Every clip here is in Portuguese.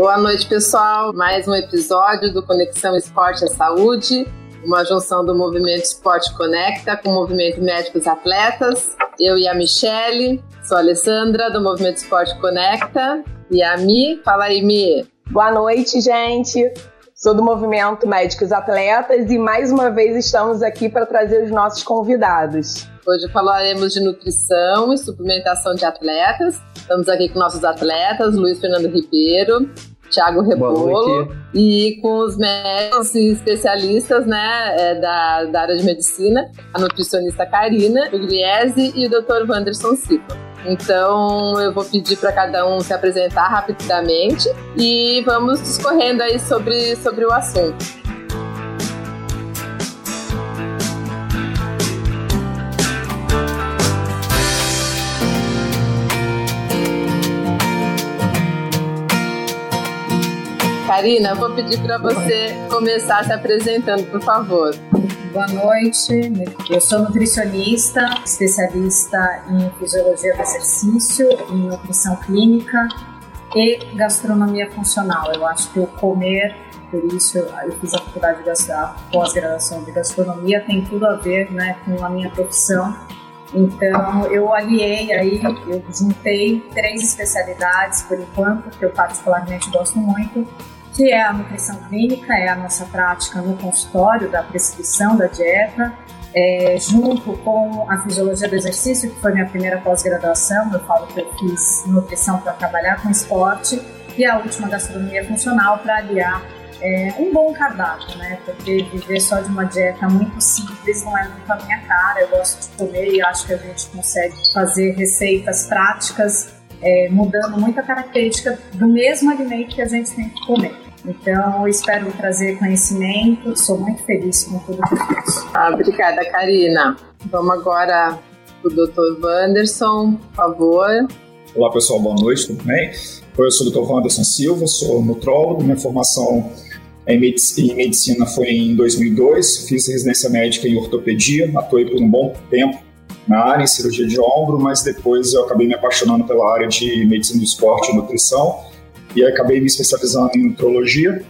Boa noite, pessoal. Mais um episódio do Conexão Esporte e Saúde, uma junção do Movimento Esporte Conecta com o Movimento Médicos Atletas. Eu e a Michele, sou a Alessandra do Movimento Esporte Conecta e a Mi. Fala aí, Mi. Boa noite, gente. Sou do Movimento Médicos Atletas e mais uma vez estamos aqui para trazer os nossos convidados. Hoje falaremos de nutrição e suplementação de atletas. Estamos aqui com nossos atletas, Luiz Fernando Ribeiro, Thiago Rebolo e com os médicos e especialistas né, é, da, da área de medicina, a nutricionista Karina Pugliese e o Dr. Wanderson Silva. Então eu vou pedir para cada um se apresentar rapidamente e vamos discorrendo aí sobre, sobre o assunto. Karina, vou pedir para você começar se apresentando, por favor. Boa noite, eu sou nutricionista, especialista em fisiologia do exercício, em nutrição clínica e gastronomia funcional. Eu acho que o comer, por isso eu fiz a faculdade de pós-graduação de gastronomia, tem tudo a ver né, com a minha profissão. Então eu aliei aí, eu juntei três especialidades por enquanto, que eu particularmente gosto muito, que é a nutrição clínica, é a nossa prática no consultório da prescrição da dieta, é, junto com a fisiologia do exercício, que foi minha primeira pós-graduação, eu falo que eu fiz nutrição para trabalhar com esporte, e a última gastronomia funcional para aliar é, um bom cardápio, né? Porque viver só de uma dieta muito simples não é muito a minha cara. Eu gosto de comer e acho que a gente consegue fazer receitas práticas é, mudando muita característica do mesmo alimento que a gente tem que comer. Então, espero trazer conhecimento, sou muito feliz com tudo que faço. Ah, obrigada, Karina. Vamos agora para o Dr. Wanderson, por favor. Olá, pessoal, boa noite, tudo bem? Eu sou o Dr. Wanderson Silva, sou nutrólogo, minha formação em medicina foi em 2002, fiz residência médica em ortopedia, atuei por um bom tempo na área, em cirurgia de ombro, mas depois eu acabei me apaixonando pela área de medicina do esporte e nutrição e acabei me especializando em nutrologia.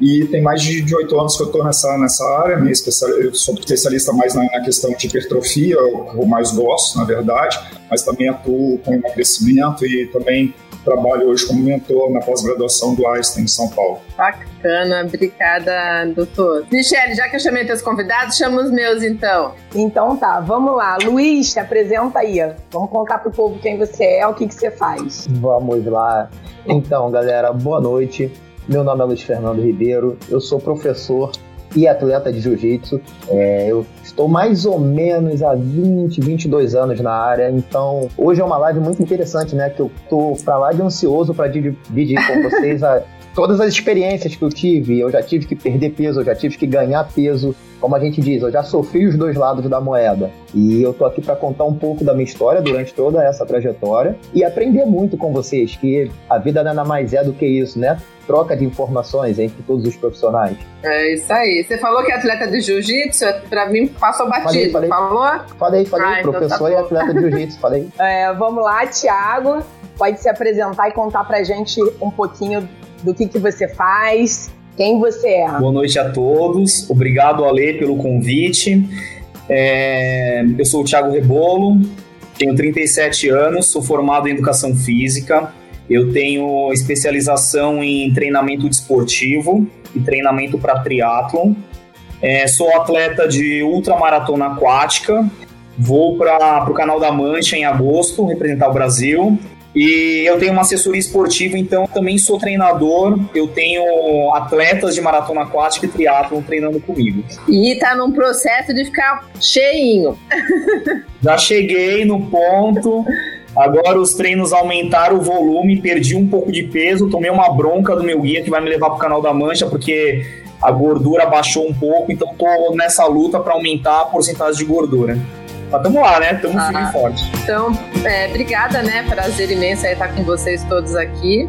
E tem mais de oito anos que eu estou nessa, nessa área, minha especial, eu sou especialista mais na, na questão de hipertrofia, o eu mais gosto, na verdade, mas também atuo com emagrecimento e também trabalho hoje como mentor na pós-graduação do Einstein em São Paulo. Bacana, obrigada, doutor. Michele, já que eu chamei teus convidados, chama os meus então. Então tá, vamos lá. Luiz, te apresenta aí. Vamos contar pro povo quem você é, o que, que você faz. Vamos lá. Então, galera, boa noite. Meu nome é Luiz Fernando Ribeiro, eu sou professor e atleta de jiu-jitsu. É, eu estou mais ou menos há 20, 22 anos na área, então hoje é uma live muito interessante, né? Que eu tô pra lá de ansioso para dividir com vocês a, todas as experiências que eu tive. Eu já tive que perder peso, eu já tive que ganhar peso. Como a gente diz, eu já sofri os dois lados da moeda. E eu tô aqui para contar um pouco da minha história durante toda essa trajetória e aprender muito com vocês, que a vida nada mais é do que isso, né? troca de informações entre todos os profissionais. É isso aí. Você falou que é atleta de jiu-jitsu, para mim passou batido. Falei, falei, falou? Falei, falei, ah, então professor tá e atleta de jiu-jitsu, falei. É, vamos lá, Thiago. Pode se apresentar e contar pra gente um pouquinho do que, que você faz, quem você é. Boa noite a todos. Obrigado, Ale, pelo convite. É, eu sou o Thiago Rebolo, tenho 37 anos, sou formado em Educação Física, eu tenho especialização em treinamento desportivo e treinamento para triatlon. É, sou atleta de ultramaratona aquática. Vou para o Canal da Mancha em agosto representar o Brasil. E eu tenho uma assessoria esportiva, então também sou treinador. Eu tenho atletas de maratona aquática e triatlon treinando comigo. E tá num processo de ficar cheinho. Já cheguei no ponto Agora os treinos aumentaram o volume, perdi um pouco de peso, tomei uma bronca do meu guia que vai me levar pro canal da Mancha, porque a gordura baixou um pouco, então tô nessa luta para aumentar a porcentagem de gordura. Mas tamo lá, né? Tamo ah, firme e forte. Então, é, obrigada, né? Prazer imenso estar com vocês todos aqui.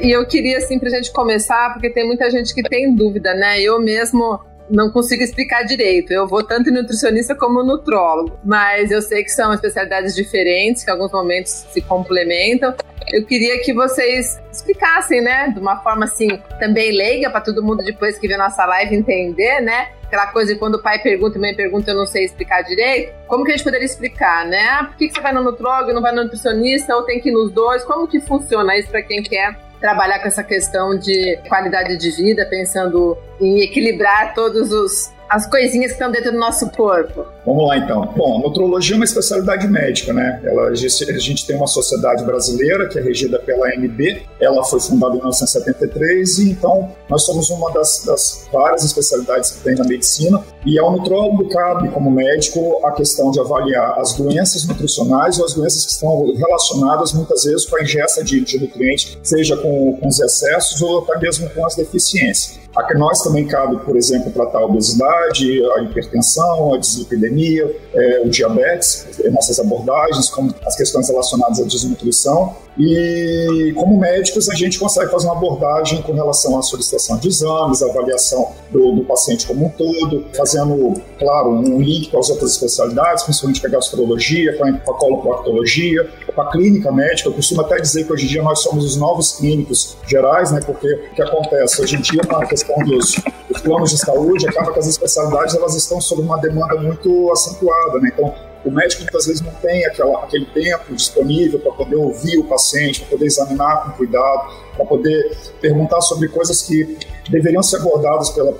E eu queria, assim, pra gente começar, porque tem muita gente que tem dúvida, né? Eu mesmo não consigo explicar direito. Eu vou tanto em nutricionista como nutrólogo, mas eu sei que são especialidades diferentes, que em alguns momentos se complementam. Eu queria que vocês explicassem, né, de uma forma assim, também leiga para todo mundo depois que vê nossa live entender, né? Aquela coisa de quando o pai pergunta e mãe pergunta, eu não sei explicar direito. Como que a gente poderia explicar, né? Ah, por que, que você vai no nutrólogo, não vai no nutricionista, ou tem que ir nos dois? Como que funciona isso para quem quer trabalhar com essa questão de qualidade de vida, pensando em equilibrar todos os as coisinhas que estão dentro do nosso corpo. Vamos lá então. Bom, a nutrologia é uma especialidade médica, né? Ela, a gente tem uma sociedade brasileira que é regida pela ANB. Ela foi fundada em 1973 e então nós somos uma das, das várias especialidades que tem na medicina. E ao nutrólogo cabe, como médico, a questão de avaliar as doenças nutricionais ou as doenças que estão relacionadas muitas vezes com a ingesta de, de nutrientes, seja com, com os excessos ou até mesmo com as deficiências. A nós também cabe, por exemplo, tratar a obesidade, a hipertensão, a dislipidemia, é, o diabetes, nossas abordagens, como as questões relacionadas à desnutrição. E como médicos, a gente consegue fazer uma abordagem com relação à solicitação de exames, avaliação do, do paciente como um todo, fazendo, claro, um link com as outras especialidades, principalmente com a gastrologia, com a, com a coloproctologia, com a clínica médica. Eu costumo até dizer que hoje em dia nós somos os novos clínicos gerais, né? Porque o que acontece? Hoje em dia, na questão dos, dos planos de saúde, acaba que as especialidades elas estão sob uma demanda muito acentuada, né? Então, o médico muitas vezes não tem aquela, aquele tempo disponível para poder ouvir o paciente, para poder examinar com cuidado, para poder perguntar sobre coisas que deveriam ser abordadas pela,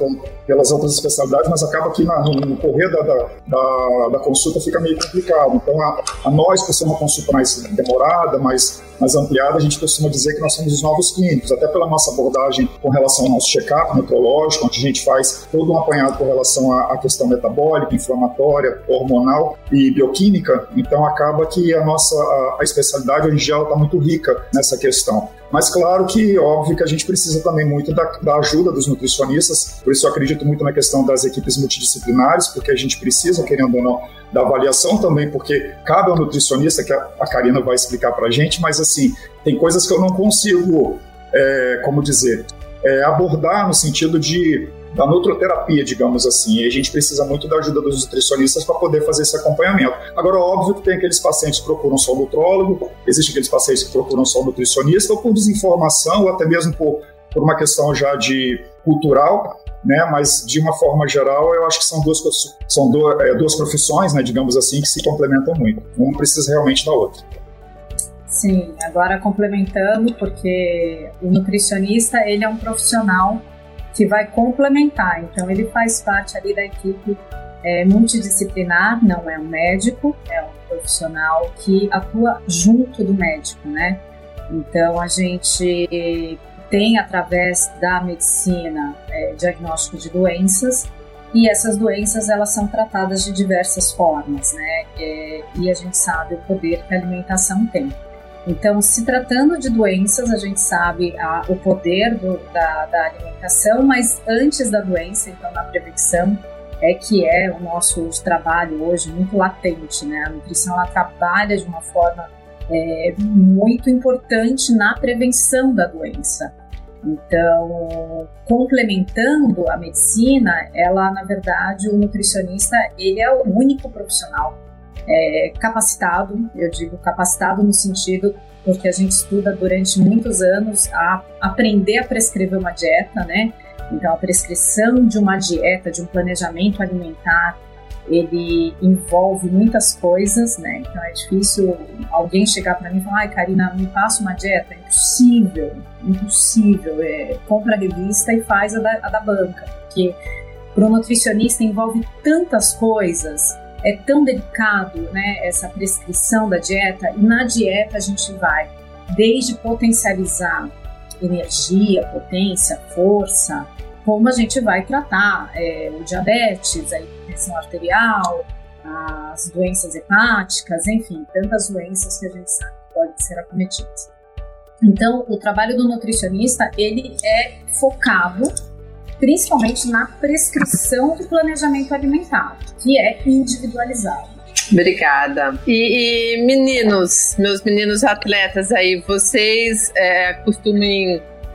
pelas outras especialidades, mas acaba que na, no, correr da, da, da, consulta fica meio complicado. Então, a, a, nós, por ser uma consulta mais demorada, mais, mais ampliada, a gente costuma dizer que nós somos os novos clínicos, até pela nossa abordagem com relação ao nosso check-up metrológico, onde a gente faz todo um apanhado com relação à, à questão metabólica, inflamatória, hormonal e bioquímica. Então, acaba que a nossa a, a especialidade hoje dia está muito rica nessa questão. Mas claro que, óbvio, que a gente precisa também muito da, da, ajuda dos nutricionistas, por isso eu acredito muito na questão das equipes multidisciplinares, porque a gente precisa, querendo ou não, da avaliação também, porque cabe ao nutricionista, que a, a Karina vai explicar para a gente, mas assim, tem coisas que eu não consigo, é, como dizer, é, abordar no sentido de da nutroterapia, digamos assim. E a gente precisa muito da ajuda dos nutricionistas para poder fazer esse acompanhamento. Agora, óbvio que tem aqueles pacientes que procuram só o nutrólogo, existem aqueles pacientes que procuram só nutricionista, ou por desinformação, ou até mesmo por, por uma questão já de cultural, né? Mas de uma forma geral, eu acho que são duas são é, duas profissões, né? Digamos assim, que se complementam muito. Uma precisa realmente da outra. Sim, agora complementando, porque o nutricionista ele é um profissional que vai complementar. Então, ele faz parte ali da equipe é, multidisciplinar, não é um médico, é um profissional que atua junto do médico, né? Então, a gente tem, através da medicina, é, diagnóstico de doenças, e essas doenças elas são tratadas de diversas formas, né? É, e a gente sabe o poder que a alimentação tem. Então, se tratando de doenças, a gente sabe a, o poder do, da, da, alimentação, mas antes da doença, então na prevenção, é que é o nosso trabalho hoje muito latente, né? A nutrição ela trabalha de uma forma é, muito importante na prevenção da doença. Então, complementando a medicina, ela, na verdade, o nutricionista, ele é o único profissional é, capacitado, eu digo capacitado no sentido porque a gente estuda durante muitos anos a aprender a prescrever uma dieta, né? Então, a prescrição de uma dieta, de um planejamento alimentar, ele envolve muitas coisas, né? Então, é difícil alguém chegar para mim e falar: ai, Karina, me passa uma dieta. Impossível, impossível. É, compra a revista e faz a da, a da banca, porque para o nutricionista envolve tantas coisas é tão delicado, né, essa prescrição da dieta, e na dieta a gente vai desde potencializar energia, potência, força, como a gente vai tratar é, o diabetes, a hipertensão arterial, as doenças hepáticas, enfim, tantas doenças que a gente sabe que podem ser acometidas. Então, o trabalho do nutricionista, ele é focado principalmente na prescrição do planejamento alimentar, que é individualizado. Obrigada. E, e, meninos, meus meninos atletas aí, vocês é,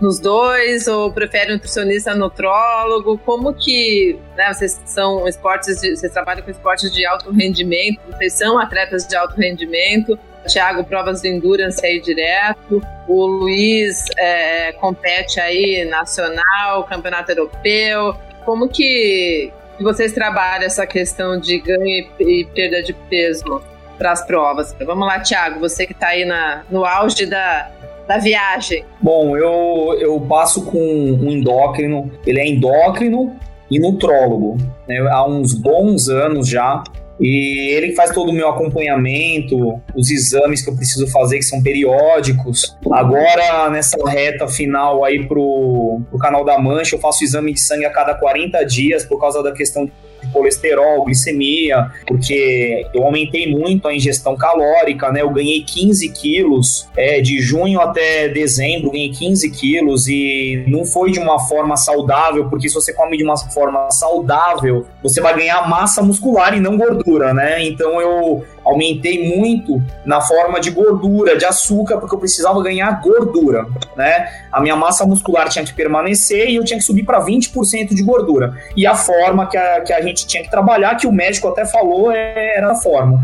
nos dois ou preferem nutricionista nutrólogo? Como que né, vocês são esportes, de, vocês trabalham com esportes de alto rendimento, vocês são atletas de alto rendimento? Thiago, provas de endurance aí direto. O Luiz é, compete aí nacional, campeonato europeu. Como que, vocês trabalham essa questão de ganho e, perda de peso para as provas? Vamos lá, Thiago, você que está aí na, no auge da, da viagem? Bom, eu, eu passo com um endócrino, ele é endócrino e nutrólogo, né, há uns bons anos já. E ele faz todo o meu acompanhamento, os exames que eu preciso fazer, que são periódicos. Agora, nessa reta final aí pro, pro canal da Mancha, eu faço exame de sangue a cada 40 dias por causa da questão colesterol, glicemia, porque eu aumentei muito a ingestão calórica, né? Eu ganhei 15 quilos é, de junho até dezembro, ganhei 15 quilos e não foi de uma forma saudável, porque se você come de uma forma saudável, você vai ganhar massa muscular e não gordura, né? Então eu aumentei muito na forma de gordura, de açúcar, porque eu precisava ganhar gordura, né? A minha massa muscular tinha que permanecer e eu tinha que subir para 20% de gordura. E a forma que a, que a gente tinha que trabalhar, que o médico até falou, é, era a forma.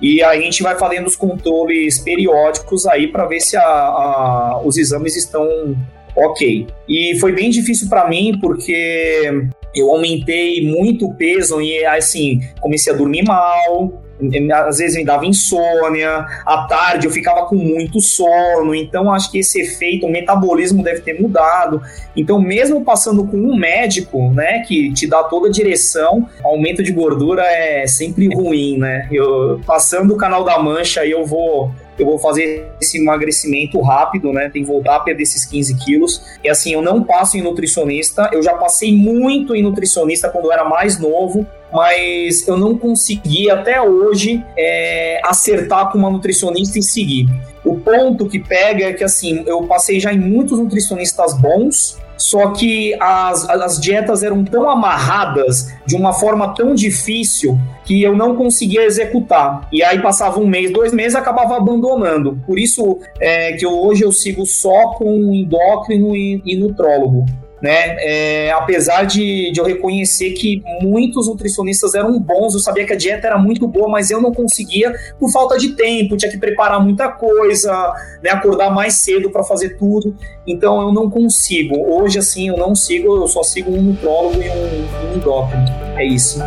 E a gente vai fazendo os controles periódicos aí para ver se a, a, os exames estão ok. E foi bem difícil para mim porque eu aumentei muito o peso e assim comecei a dormir mal, às vezes me dava insônia, à tarde eu ficava com muito sono, então acho que esse efeito, o metabolismo deve ter mudado. Então, mesmo passando com um médico, né, que te dá toda a direção, aumento de gordura é sempre ruim, né? Eu passando o canal da mancha, eu vou eu vou fazer esse emagrecimento rápido, né? Tem que voltar a perder esses 15 quilos. E assim, eu não passo em nutricionista, eu já passei muito em nutricionista quando eu era mais novo, mas eu não consegui até hoje é, acertar com uma nutricionista e seguir. O ponto que pega é que assim, eu passei já em muitos nutricionistas bons, só que as, as dietas eram tão amarradas de uma forma tão difícil que eu não conseguia executar. E aí passava um mês, dois meses, acabava abandonando. Por isso é, que eu, hoje eu sigo só com endócrino e, e nutrólogo né? É, apesar de, de, eu reconhecer que muitos nutricionistas eram bons, eu sabia que a dieta era muito boa, mas eu não conseguia por falta de tempo, tinha que preparar muita coisa, né? acordar mais cedo para fazer tudo. Então eu não consigo. Hoje, assim, eu não sigo, eu só sigo um nutrólogo e um, um endócrino. É isso.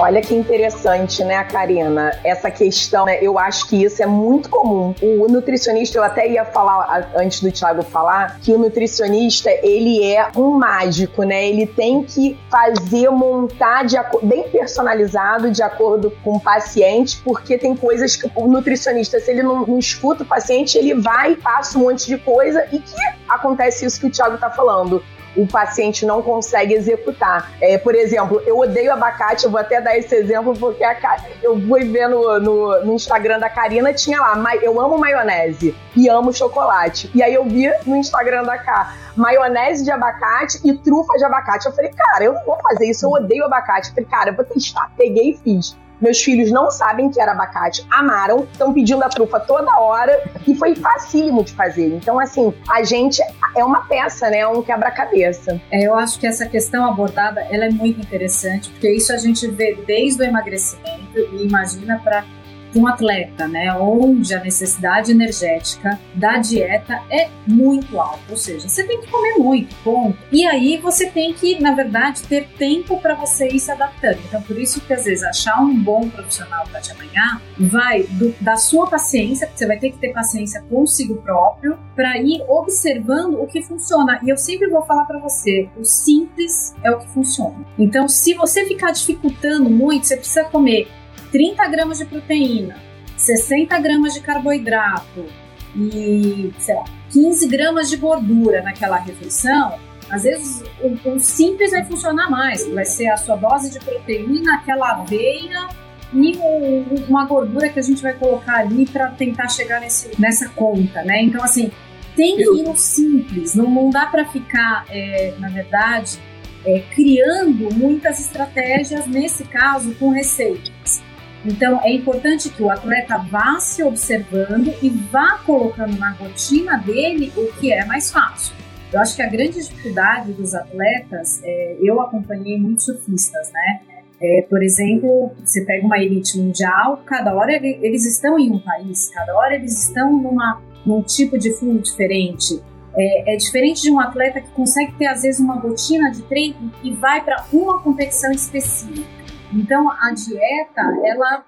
Olha que interessante, né, Karina? Essa questão, né, eu acho que isso é muito comum. O nutricionista, eu até ia falar antes do Thiago falar, que o nutricionista, ele é um mágico, né? Ele tem que fazer, montar de bem personalizado de acordo com o paciente, porque tem coisas que o nutricionista, se ele não, não escuta o paciente, ele vai, passa um monte de coisa e que acontece isso que o Thiago tá falando o paciente não consegue executar. É, por exemplo, eu odeio abacate, eu vou até dar esse exemplo porque a, eu fui ver no, no, no, Instagram da Karina, tinha lá, eu amo maionese e amo chocolate. E aí eu vi no Instagram da Cá, maionese de abacate e trufa de abacate. Eu falei, cara, eu não vou fazer isso, eu odeio abacate. Eu falei, cara, eu vou testar. Peguei e fiz. Meus filhos não sabem que era abacate, amaram, estão pedindo a trufa toda hora e foi facílimo de fazer. Então, assim, a gente é uma peça, né? É um quebra-cabeça. É, eu acho que essa questão abordada ela é muito interessante, porque isso a gente vê desde o emagrecimento e imagina para um atleta, né, onde a necessidade energética da dieta é muito alta, ou seja, você tem que comer muito, ponto. E aí você tem que, na verdade, ter tempo para você ir se adaptando. Então, por isso que às vezes achar um bom profissional para te amanhar vai do, da sua paciência, porque você vai ter que ter paciência consigo próprio para ir observando o que funciona. E eu sempre vou falar para você, o simples é o que funciona. Então, se você ficar dificultando muito, você precisa comer 30 gramas de proteína, 60 gramas de carboidrato e, sei lá, 15 gramas de gordura naquela refeição, às vezes o, o, simples vai funcionar mais, vai ser a sua dose de proteína, aquela aveia e um, uma gordura que a gente vai colocar ali para tentar chegar nesse, nessa conta, né? Então, assim, tem que ir no simples, não, não dá para ficar, é, na verdade, é, criando muitas estratégias, nesse caso, com receitas. Então, é importante que o atleta vá se observando e vá colocando na rotina dele o que é mais fácil. Eu acho que a grande dificuldade dos atletas, é, eu acompanhei muitos surfistas, né? É, por exemplo, você pega uma elite mundial, cada hora eles estão em um país, cada hora eles estão numa, num tipo de fundo diferente. É, é, diferente de um atleta que consegue ter, às vezes, uma rotina de treino e vai para uma competição específica. Então, a dieta, ela,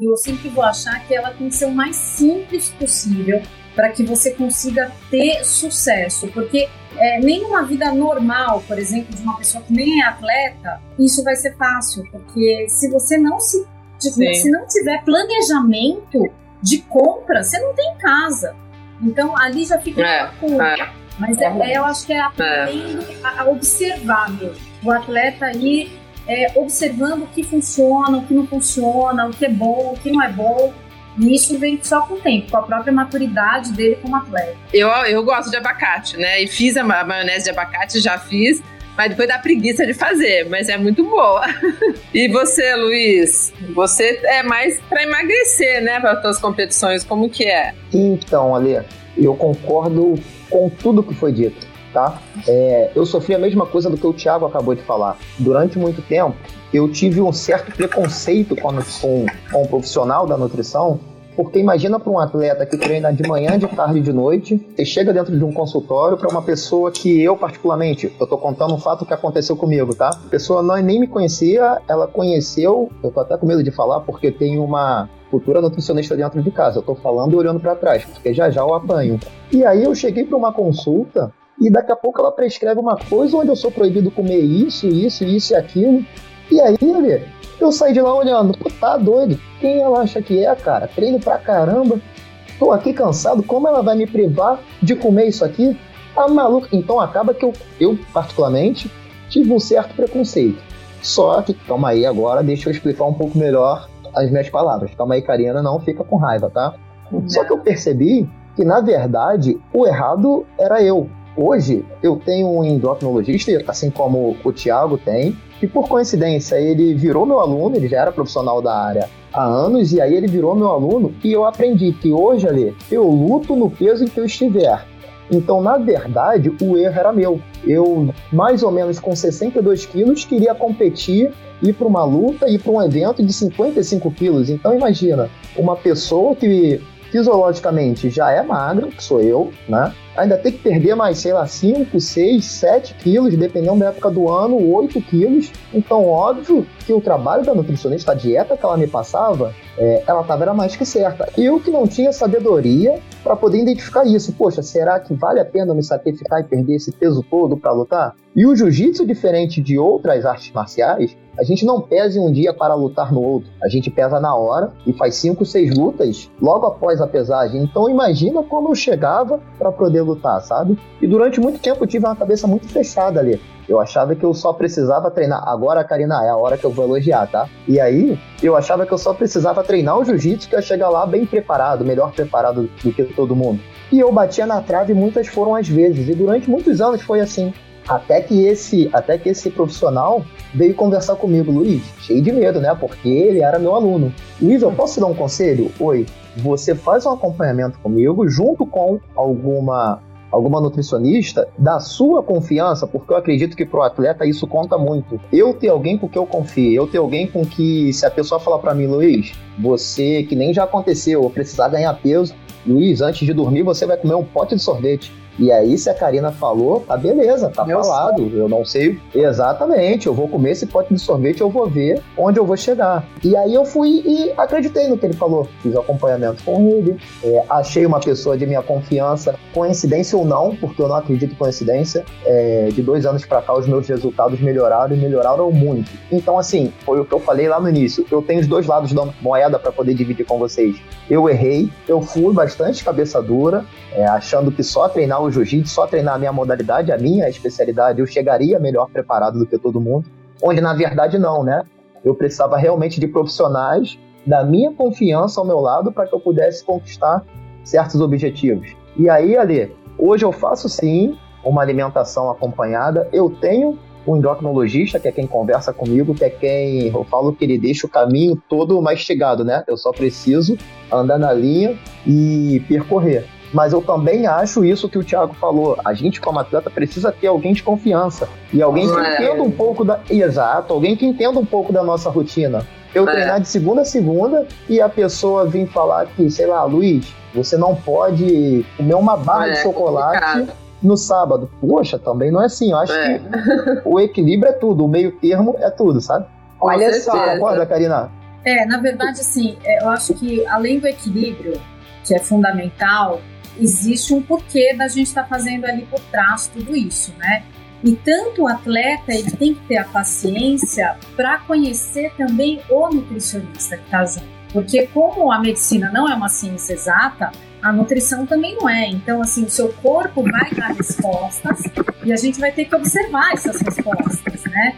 eu sempre vou achar que ela tem que ser o mais simples possível para que você consiga ter sucesso, porque é, nem uma vida normal, por exemplo, de uma pessoa que nem é atleta, isso vai ser fácil, porque se você não se, se não tiver planejamento de compra, você não tem casa. Então ali já fica é, uma é, Mas é, é, eu acho que é aprendendo é. a, a observar mesmo. O atleta aí é, observando o que funciona, o que não funciona, o que é bom, o que não é bom. E isso vem só com o tempo, com a própria maturidade dele como atleta. Eu, eu gosto de abacate, né? E fiz a maionese de abacate, já fiz, mas depois dá preguiça de fazer, mas é muito boa. e você, Luiz? Você é mais para emagrecer, né? Para as suas competições, como que é? Então, Ale, eu concordo com tudo que foi dito tá? É, eu sofri a mesma coisa do que o Thiago acabou de falar. Durante muito tempo, eu tive um certo preconceito com, com, com o profissional da nutrição, porque imagina para um atleta que treina de manhã, de tarde e de noite, você chega dentro de um consultório para uma pessoa que eu, particularmente, eu estou contando um fato que aconteceu comigo, tá? A pessoa não, nem me conhecia, ela conheceu, eu tô até com medo de falar porque tem uma cultura nutricionista dentro de casa. Eu estou falando e olhando para trás, porque já já eu apanho. E aí eu cheguei para uma consulta e daqui a pouco ela prescreve uma coisa onde eu sou proibido comer isso, isso, isso e aquilo. E aí, eu saí de lá olhando, pô, tá doido. Quem ela acha que é, cara? Treino pra caramba. Tô aqui cansado, como ela vai me privar de comer isso aqui? Tá maluco? Então acaba que eu, eu particularmente, tive um certo preconceito. Só que, calma aí, agora deixa eu explicar um pouco melhor as minhas palavras. Calma aí, Karina, não fica com raiva, tá? Só que eu percebi que, na verdade, o errado era eu. Hoje eu tenho um endocrinologista, assim como o Thiago tem, e por coincidência ele virou meu aluno, ele já era profissional da área há anos, e aí ele virou meu aluno, e eu aprendi que hoje, ali, eu luto no peso em que eu estiver. Então, na verdade, o erro era meu. Eu, mais ou menos com 62 quilos, queria competir, ir para uma luta, ir para um evento de 55 quilos. Então, imagina, uma pessoa que fisiologicamente já é magra, que sou eu, né? Ainda tem que perder mais, sei lá, 5, 6, 7 quilos, dependendo da época do ano, 8 quilos. Então, óbvio que o trabalho da nutricionista, a dieta que ela me passava, é, ela estava era mais que certa. Eu que não tinha sabedoria para poder identificar isso. Poxa, será que vale a pena me sacrificar e perder esse peso todo para lutar? E o jiu-jitsu, diferente de outras artes marciais, a gente não pesa em um dia para lutar no outro. A gente pesa na hora e faz cinco, seis lutas logo após a pesagem. Então imagina como eu chegava para poder lutar, sabe? E durante muito tempo eu tive uma cabeça muito fechada ali. Eu achava que eu só precisava treinar. Agora, Karina, é a hora que eu vou elogiar, tá? E aí, eu achava que eu só precisava treinar o jiu-jitsu, que eu ia chegar lá bem preparado, melhor preparado do que todo mundo. E eu batia na trave muitas foram as vezes. E durante muitos anos foi assim. Até que esse, até que esse profissional veio conversar comigo, Luiz, cheio de medo, né? Porque ele era meu aluno. Luiz, eu posso te dar um conselho? Oi, você faz um acompanhamento comigo junto com alguma alguma nutricionista da sua confiança, porque eu acredito que para o atleta isso conta muito. Eu ter alguém com que eu confie, eu ter alguém com que, se a pessoa falar para mim, Luiz, você que nem já aconteceu, eu precisar ganhar peso, Luiz, antes de dormir você vai comer um pote de sorvete. E aí, se a Karina falou, tá beleza, tá Meu falado. Sonho. Eu não sei exatamente. Eu vou comer esse pote de sorvete, eu vou ver onde eu vou chegar. E aí eu fui e acreditei no que ele falou. Fiz acompanhamento com ele, é, achei uma pessoa de minha confiança, coincidência ou não, porque eu não acredito em coincidência. É, de dois anos para cá, os meus resultados melhoraram e melhoraram muito. Então, assim, foi o que eu falei lá no início. Eu tenho os dois lados da moeda para poder dividir com vocês. Eu errei, eu fui bastante cabeça dura, é, achando que só treinar o jiu-jitsu, só treinar a minha modalidade, a minha especialidade, eu chegaria melhor preparado do que todo mundo. Onde na verdade não, né? Eu precisava realmente de profissionais da minha confiança ao meu lado para que eu pudesse conquistar certos objetivos. E aí, Ale, hoje eu faço sim uma alimentação acompanhada. Eu tenho um endocrinologista, que é quem conversa comigo, que é quem eu falo que ele deixa o caminho todo mastigado, né? Eu só preciso andar na linha e percorrer. Mas eu também acho isso que o Thiago falou. A gente, como atleta, precisa ter alguém de confiança. E alguém que é. entenda um pouco da. Exato, alguém que entenda um pouco da nossa rotina. Eu é. treinar de segunda a segunda e a pessoa vir falar que, sei lá, Luiz, você não pode comer uma barra é, de chocolate. Complicado no sábado. Poxa, também não é assim. Eu acho é. que o equilíbrio é tudo, o meio termo é tudo, sabe? Olha só. Você concorda, Karina? É, na verdade, assim, é, eu acho que além do equilíbrio, que é fundamental, existe um porquê da gente estar tá fazendo ali por trás tudo isso, né? E tanto o atleta ele tem que ter a paciência para conhecer também o nutricionista que está junto. Porque como a medicina não é uma ciência exata, a nutrição também não é. Então, assim, o seu corpo vai dar respostas e a gente vai ter que observar essas respostas, né?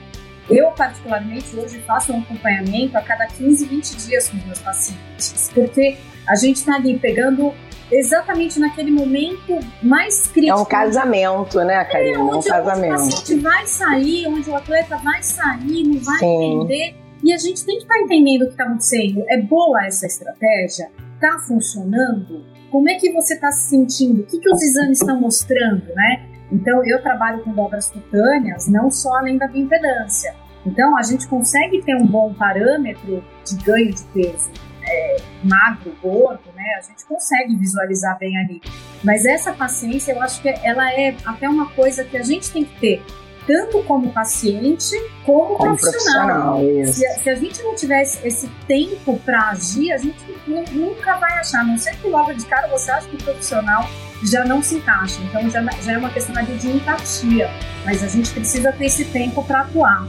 Eu, particularmente, hoje faço um acompanhamento a cada 15, 20 dias com meus pacientes, porque a gente está ali pegando exatamente naquele momento mais crítico. É um casamento, né, Karina? É, onde é um casamento. O paciente vai sair, onde o atleta vai sair, não vai Sim. entender. E a gente tem que estar tá entendendo o que está acontecendo. É boa essa estratégia? Está funcionando? Como é que você está se sentindo? O que, que os exames estão mostrando, né? Então, eu trabalho com dobras cutâneas, não só além da bioimpedância. Então, a gente consegue ter um bom parâmetro de ganho de peso é, magro, gordo, né? A gente consegue visualizar bem ali. Mas essa paciência, eu acho que ela é até uma coisa que a gente tem que ter tanto como paciente como, como profissional. profissional se, se, a gente não tivesse esse tempo para agir, a gente nunca vai achar. Não ser que logo de cara você acha que o profissional já não se encaixa. Então já, já é uma questão de empatia. Mas a gente precisa ter esse tempo para atuar.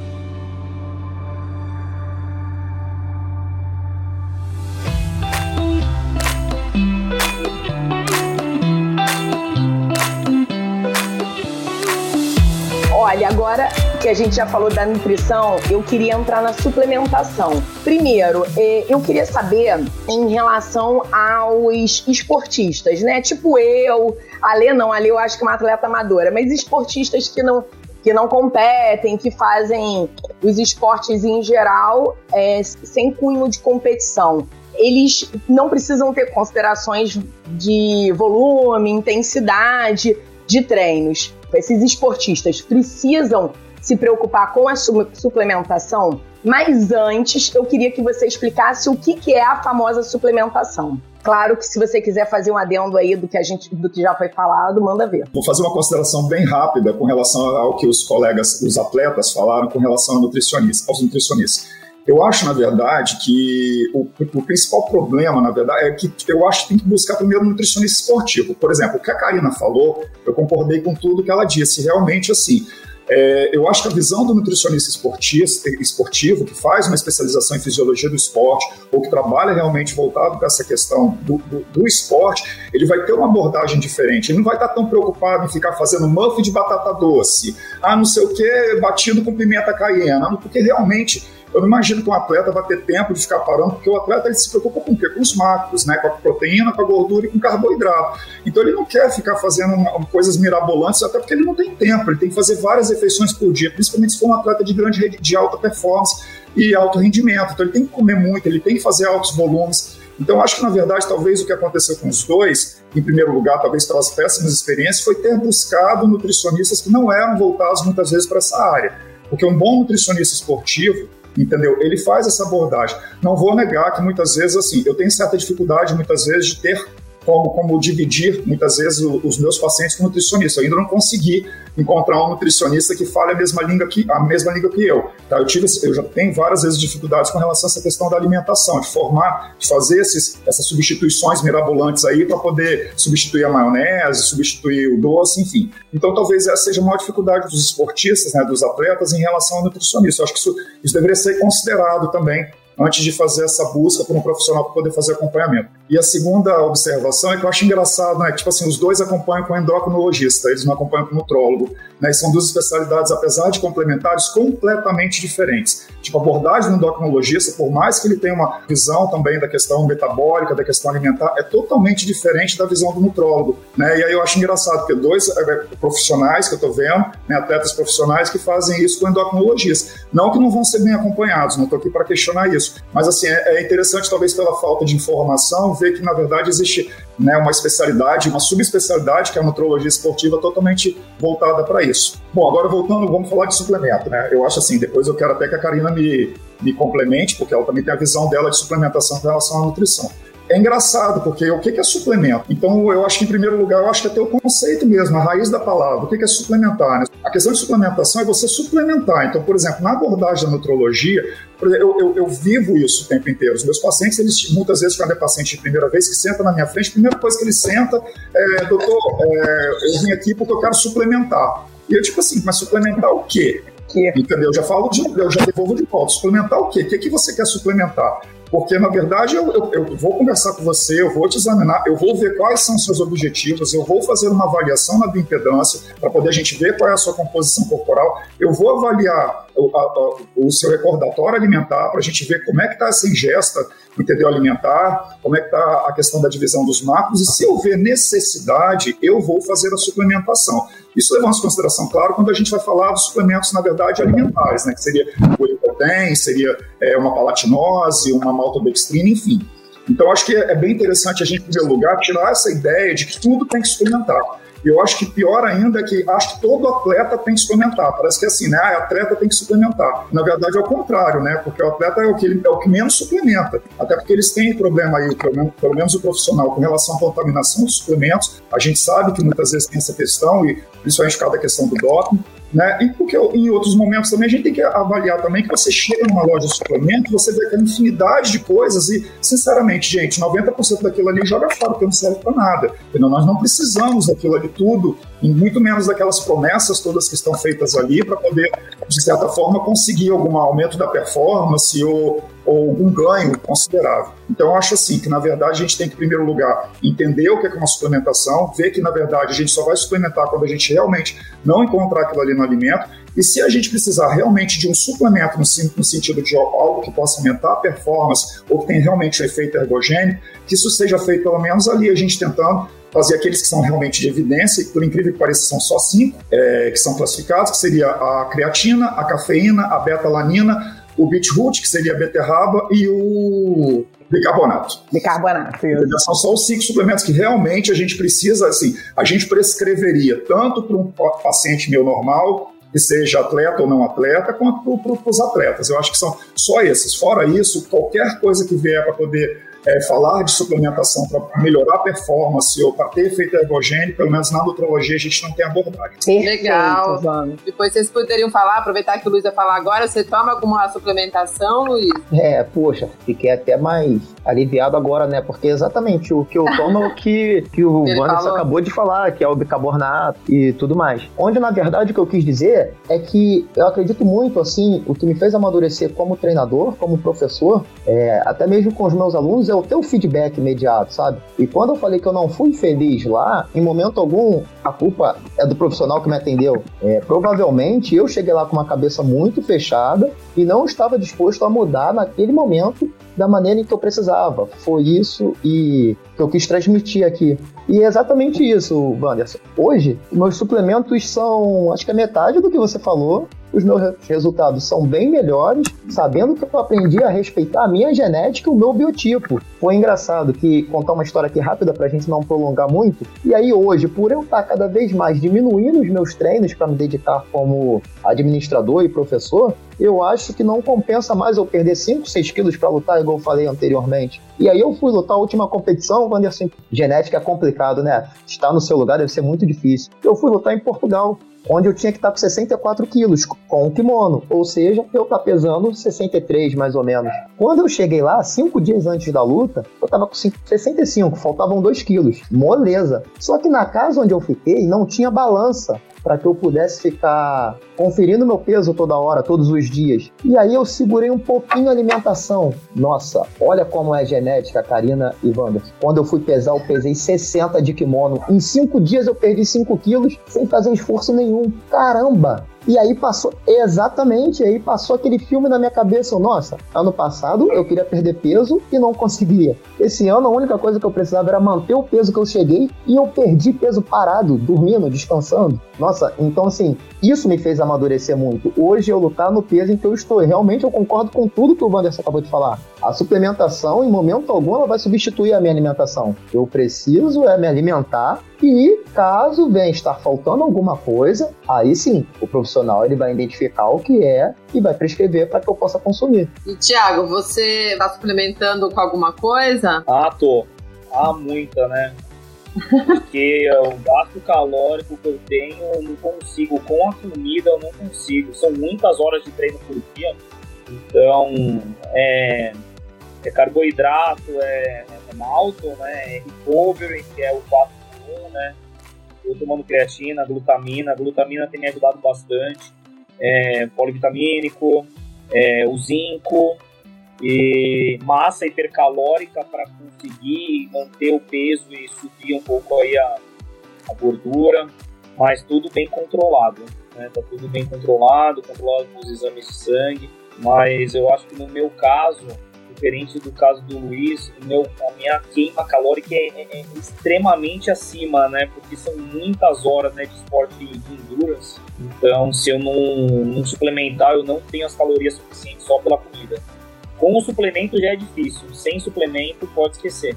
Agora que a gente já falou da nutrição, eu queria entrar na suplementação. Primeiro, é, eu queria saber em relação aos esportistas, né? Tipo eu, a Lê não, a Lê eu acho que é uma atleta amadora, mas esportistas que não que não competem, que fazem os esportes em geral é, sem cunho de competição. Eles não precisam ter considerações de volume, intensidade de treinos esses esportistas precisam se preocupar com a suplementação, mas antes eu queria que você explicasse o que, é a famosa suplementação. Claro que se você quiser fazer um adendo aí do que a gente do que já foi falado, manda ver. Vou fazer uma consideração bem rápida com relação ao que os colegas, os atletas falaram com relação aos nutricionistas. Eu acho, na verdade, que o, o, principal problema, na verdade, é que eu acho que tem que buscar primeiro um nutricionista esportivo. Por exemplo, o que a Karina falou, eu concordei com tudo que ela disse. Realmente, assim, é, eu acho que a visão do nutricionista esportivo, que faz uma especialização em fisiologia do esporte, ou que trabalha realmente voltado para essa questão do, do, do, esporte, ele vai ter uma abordagem diferente. Ele não vai estar tão preocupado em ficar fazendo muffin de batata doce, ah, não sei o que, batido com pimenta caiena, porque realmente eu não imagino que um atleta vai ter tempo de ficar parando, porque o atleta ele se preocupa com o quê? Com os macros, né? com a proteína, com a gordura e com o carboidrato. Então ele não quer ficar fazendo coisas mirabolantes, até porque ele não tem tempo, ele tem que fazer várias refeições por dia, principalmente se for um atleta de grande de alta performance e alto rendimento. Então ele tem que comer muito, ele tem que fazer altos volumes. Então, acho que, na verdade, talvez o que aconteceu com os dois, em primeiro lugar, talvez pelas péssimas experiências, foi ter buscado nutricionistas que não eram voltados muitas vezes para essa área. Porque um bom nutricionista esportivo, entendeu? Ele faz essa abordagem. Não vou negar que muitas vezes, assim, eu tenho certa dificuldade, muitas vezes, de ter como, como dividir, muitas vezes, os meus pacientes com nutricionista. Eu ainda não consegui encontrar um nutricionista que fale a mesma língua que, a mesma língua que eu. Tá? Eu, tive, eu já tenho várias vezes dificuldades com relação a essa questão da alimentação, de formar, de fazer esses, essas substituições mirabolantes aí para poder substituir a maionese, substituir o doce, enfim. Então, talvez essa seja a maior dificuldade dos esportistas, né, dos atletas, em relação ao nutricionista. Eu acho que isso, isso deveria ser considerado também antes de fazer essa busca por um profissional para poder fazer acompanhamento. E a segunda observação é que eu acho engraçado, né? Tipo assim, os dois acompanham com endocrinologista, eles não acompanham com nutrólogo, né? E são duas especialidades, apesar de complementares, completamente diferentes. Tipo, a abordagem do endocrinologista, por mais que ele tenha uma visão também da questão metabólica, da questão alimentar, é totalmente diferente da visão do nutrólogo, né? E aí eu acho engraçado, porque dois é, é profissionais que eu estou vendo, né, atletas profissionais que fazem isso com endocrinologista. Não que não vão ser bem acompanhados, não estou aqui para questionar isso, mas assim, é, é interessante talvez pela falta de informação ver que, na verdade, existe né, uma especialidade, uma subespecialidade, que é a nutrologia esportiva, totalmente voltada para isso. Bom, agora voltando, vamos falar de suplemento, né? Eu acho assim, depois eu quero até que a Karina me, me complemente, porque ela também tem a visão dela de suplementação com relação à nutrição. É engraçado, porque o que é suplemento? Então, eu acho que, em primeiro lugar, eu acho que é ter o conceito mesmo, a raiz da palavra. O que é suplementar? Né? A questão de suplementação é você suplementar. Então, por exemplo, na abordagem da nutrologia, eu, eu, eu, vivo isso o tempo inteiro. Os meus pacientes, eles muitas vezes, quando é paciente de primeira vez, que senta na minha frente, a primeira coisa que ele senta é, doutor, é, eu vim aqui porque eu quero suplementar. E eu, tipo assim, mas suplementar o quê? Que? Entendeu? Eu já falo de, eu já devolvo de volta. Suplementar o quê? O que, que você quer suplementar? Porque, na verdade, eu, eu, eu, vou conversar com você, eu vou te examinar, eu vou ver quais são os seus objetivos, eu vou fazer uma avaliação na bioimpedância para poder a gente ver qual é a sua composição corporal, eu vou avaliar o, a, a, o seu recordatório alimentar para a gente ver como é que está essa ingesta, entendeu, alimentar, como é que está a questão da divisão dos macros, e se houver necessidade, eu vou fazer a suplementação. Isso levando em consideração, claro, quando a gente vai falar dos suplementos, na verdade, alimentares, né, que seria o Elicoten, seria é, uma palatinose, uma maltodextrina, enfim. Então, acho que é, é bem interessante a gente, em primeiro lugar, tirar essa ideia de que tudo tem que suplementar. E eu acho que pior ainda é que acho que todo atleta tem que suplementar. Parece que é assim, né? Ah, atleta tem que suplementar. Na verdade é o contrário, né? Porque o atleta é o que, é o que menos suplementa. Até porque eles têm problema aí, pelo menos, pelo menos o profissional, com relação à contaminação dos suplementos. A gente sabe que muitas vezes tem essa questão, e principalmente cada questão do doping. Né? E porque em outros momentos também a gente tem que avaliar também que você chega numa loja de suplemento, você vê aquela infinidade de coisas e, sinceramente, gente, 90% daquilo ali joga fora, porque não serve para nada. Entendeu? Nós não precisamos daquilo ali tudo, e muito menos daquelas promessas todas que estão feitas ali para poder, de certa forma, conseguir algum aumento da performance ou, ou algum ganho considerável. Então, eu acho assim que, na verdade, a gente tem que, em primeiro lugar, entender o que é uma suplementação, ver que, na verdade, a gente só vai suplementar quando a gente realmente não encontrar aquilo ali no alimento. E se a gente precisar realmente de um suplemento no, no sentido de algo que possa aumentar a performance ou que tenha realmente um efeito ergogênico, que isso seja feito pelo menos ali, a gente tentando fazer aqueles que são realmente de evidência, e por incrível que pareça são só cinco é, que são classificados, que seria a creatina, a cafeína, a beta-alanina, o beetroot, que seria a beterraba, e o bicarbonato. Bicarbonato. São só os cinco suplementos que realmente a gente precisa, assim, a gente prescreveria tanto para um paciente meu normal, que seja atleta ou não atleta, quanto para os atletas. Eu acho que são só esses. Fora isso, qualquer coisa que vier para poder é, falar de suplementação para melhorar a performance ou para ter efeito ergogênico, pelo menos na nutrologia a gente não tem abordagem. Perfeito, Legal. Vamos. Depois vocês poderiam falar, aproveitar que o Luiz vai falar agora, você toma alguma suplementação, Luiz? É, poxa, fiquei até mais aliviado agora, né? Porque exatamente o que eu tomo é o que, que o Wanderson acabou de falar, que é o bicarbonato e tudo mais. Onde, na verdade, o que eu quis dizer é que eu acredito muito, assim, o que me fez amadurecer como treinador, como professor, é, até mesmo com os meus alunos, é ter o feedback imediato, sabe? E quando eu falei que eu não fui feliz lá, em momento algum, a culpa é do profissional que me atendeu. É, provavelmente eu cheguei lá com uma cabeça muito fechada e não estava disposto a mudar naquele momento da maneira em que eu precisava. Foi isso e que eu quis transmitir aqui. E é exatamente isso, Wanderson. Hoje, meus suplementos são, acho que a metade do que você falou. Os meus resultados são bem melhores, sabendo que eu aprendi a respeitar a minha genética e o meu biotipo. Foi engraçado que contar uma história aqui rápida pra gente não prolongar muito. E aí hoje, por eu estar cada vez mais diminuindo os meus treinos para me dedicar como administrador e professor, eu acho que não compensa mais eu perder 5, 6 quilos para lutar, igual eu falei anteriormente. E aí eu fui lutar a última competição, Wanderson, genética é complicado, né? Estar no seu lugar deve ser muito difícil. Eu fui lutar em Portugal onde eu tinha que estar com 64 quilos com o kimono, ou seja, eu estar pesando 63 mais ou menos. Quando eu cheguei lá, cinco dias antes da luta, eu estava com 65, faltavam 2 quilos, moleza. Só que na casa onde eu fiquei não tinha balança para que eu pudesse ficar conferindo meu peso toda hora, todos os dias. E aí eu segurei um pouquinho a alimentação. Nossa, olha como é genética, Karina e Wander. Quando eu fui pesar, eu pesei 60 de kimono. Em 5 dias eu perdi 5 quilos sem fazer esforço nenhum. Caramba! E aí passou, exatamente, aí passou aquele filme na minha cabeça. Nossa, ano passado eu queria perder peso e não conseguia. Esse ano a única coisa que eu precisava era manter o peso que eu cheguei e eu perdi peso parado, dormindo, descansando. Nossa, então assim, isso me fez amadurecer muito. Hoje eu lutar no peso em que eu estou. Realmente eu concordo com tudo que o Wanderson acabou de falar. A suplementação, em momento algum, ela vai substituir a minha alimentação. Eu preciso é me alimentar e caso venha estar faltando alguma coisa, aí sim, o profissional ele vai identificar o que é e vai prescrever para que eu possa consumir. E Tiago, você está suplementando com alguma coisa? Ah, tô. Ah, muita, né? Porque o gasto calórico que eu tenho, eu não consigo. Com a comida, eu não consigo. São muitas horas de treino por dia. Então, é, é carboidrato, é, é malto, né? É recovery, que é o 4 1, né? Estou tomando creatina, glutamina. Glutamina tem me ajudado bastante. É, polivitamínico, é, o zinco, e massa hipercalórica para conseguir manter o peso e subir um pouco aí a, a gordura, mas tudo bem controlado, né? Tá tudo bem controlado, controlado com os exames de sangue, mas eu acho que no meu caso, diferente do caso do Luiz, meu, a minha queima calórica é, é, é, extremamente acima, né? Porque são muitas horas né, de esporte de endurance. Então, se eu não, não suplementar, eu não tenho as calorias suficientes só pela comida. Com o suplemento já é difícil. Sem suplemento, pode esquecer.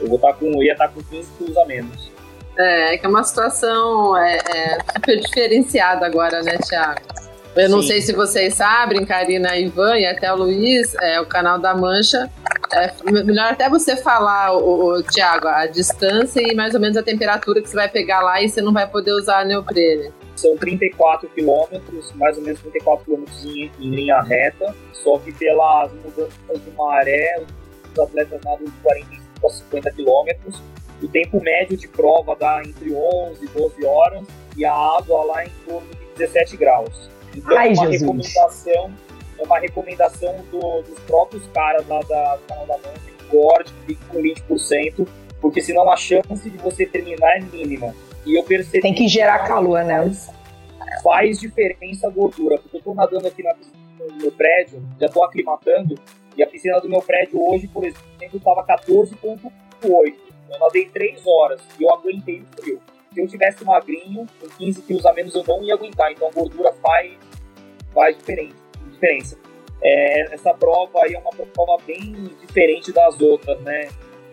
Eu vou estar tá com, ia estar tá com 15 quilos a menos. É, é que é uma situação é, é super diferenciada agora, né, Tiago? Eu não Sim. sei se vocês sabem, Karina, Ivan e até o Luiz, é, o canal da Mancha. É melhor até você falar, o, o Tiago, a distância e mais ou menos a temperatura que você vai pegar lá e você não vai poder usar neoprene. São 34 quilômetros, mais ou menos 34 quilômetros em, em, linha reta, só que pelas mudanças de maré, os atletas nadam de 45 a 50 quilômetros. O tempo médio de prova dá entre 11 e 12 horas e a água lá em torno de 17 graus. Então Ai, é uma Jesus. recomendação, é uma recomendação do, dos próprios caras lá da, do canal da que corte, fique com 20%, porque senão a chance de você terminar é mínima. E eu percebi. Tem que gerar calor, né? Faz diferença a gordura. Porque eu tô nadando aqui na piscina do meu prédio, já tô aclimatando, e a piscina do meu prédio hoje, por exemplo, tava 14,8. Eu nadei 3 horas e eu aguentei o frio. Se eu tivesse magrinho, com 15 quilos a menos, eu não ia aguentar. Então a gordura faz, faz diferença. É, essa prova aí é uma prova bem diferente das outras, né?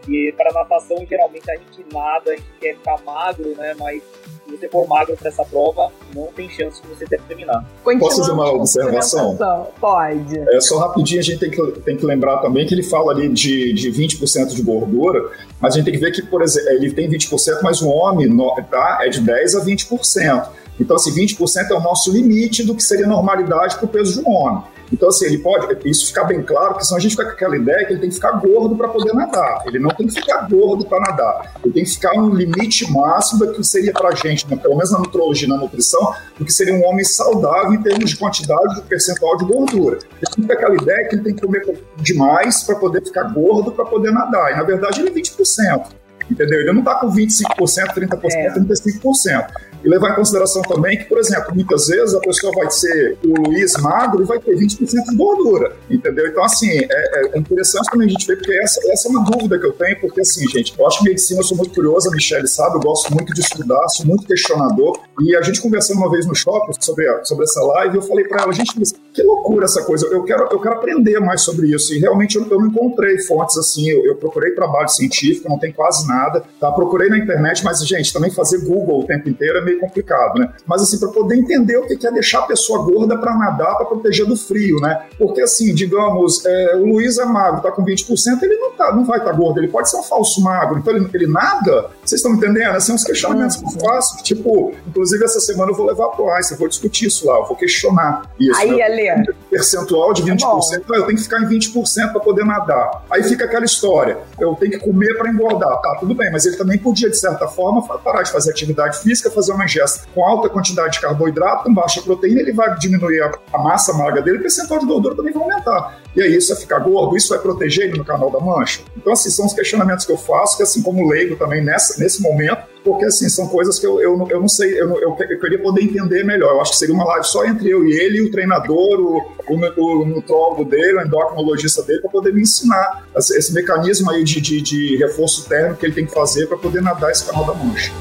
E para natação, geralmente a gente nada, a gente quer ficar magro, né? Mas se você for magro para essa prova, não tem chance de você terminar. Posso fazer uma observação? Pode. É, só rapidinho, a gente tem que, tem que lembrar também que ele fala ali de, de 20% de gordura, mas a gente tem que ver que, por exemplo, ele tem 20%, mas o homem tá, é de 10% a 20%. Então, assim, 20% é o nosso limite do que seria normalidade para o peso de um homem. Então, assim, ele pode, isso ficar bem claro, porque senão a gente fica com aquela ideia que ele tem que ficar gordo para poder nadar. Ele não tem que ficar gordo para nadar. Ele tem que ficar no limite máximo do que seria para a gente, né, pelo menos na nutrologia, na nutrição, do que seria um homem saudável em termos de quantidade de percentual de gordura. Ele fica aquela ideia que ele tem que comer demais para poder ficar gordo para poder nadar. E na verdade ele é 20%. Entendeu? Ele não está com 25%, 30%, é. 35%. E levar em consideração também que, por exemplo, muitas vezes a pessoa vai ser o Luiz magro e vai ter 20% de gordura, entendeu? Então, assim, é, é, interessante também a gente ver, porque essa, essa é uma dúvida que eu tenho, porque, assim, gente, eu acho que medicina, eu sou muito curiosa, Michelle sabe, eu gosto muito de estudar, sou muito questionador, e a gente conversando uma vez no shopping sobre, sobre essa live, eu falei para ela, gente, que loucura essa coisa, eu quero, eu quero aprender mais sobre isso, e realmente eu, eu não encontrei fontes assim, eu, eu procurei trabalho científico, não tem quase nada, tá? Procurei na internet, mas, gente, também fazer Google o tempo inteiro é meio complicado, né? Mas, assim, para poder entender o que é deixar a pessoa gorda para nadar, para proteger do frio, né? Porque, assim, digamos, é, o Luiz é magro, tá com 20%, ele não, tá, não vai estar tá gordo, ele pode ser um falso magro, então ele, ele nada. Vocês estão entendendo? São os questionamentos que eu faço, tipo, inclusive essa semana eu vou levar pro Einstein, eu vou discutir isso lá, eu vou questionar isso. Aí, né? Percentual de 20%, tá eu tenho que ficar em 20% para poder nadar. Aí fica aquela história, eu tenho que comer para engordar. Tá, tudo bem, mas ele também podia, de certa forma, parar de fazer atividade física, fazer uma ingesta com alta quantidade de carboidrato, com baixa proteína, ele vai diminuir a, a massa magra dele, o percentual de gordura também vai aumentar. E aí isso vai ficar gordo, isso vai proteger ele no canal da mancha. Então, assim, são os questionamentos que eu faço, que assim, como leigo também nessa, nesse momento, porque assim, são coisas que eu, eu, eu não sei, eu, eu, eu queria poder entender melhor. Eu acho que seria uma live só entre eu e ele, o treinador, o, o, o nutrólogo dele, o endocrinologista dele, para poder me ensinar esse, esse mecanismo aí de, de, de reforço térmico que ele tem que fazer para poder nadar esse canal da mancha.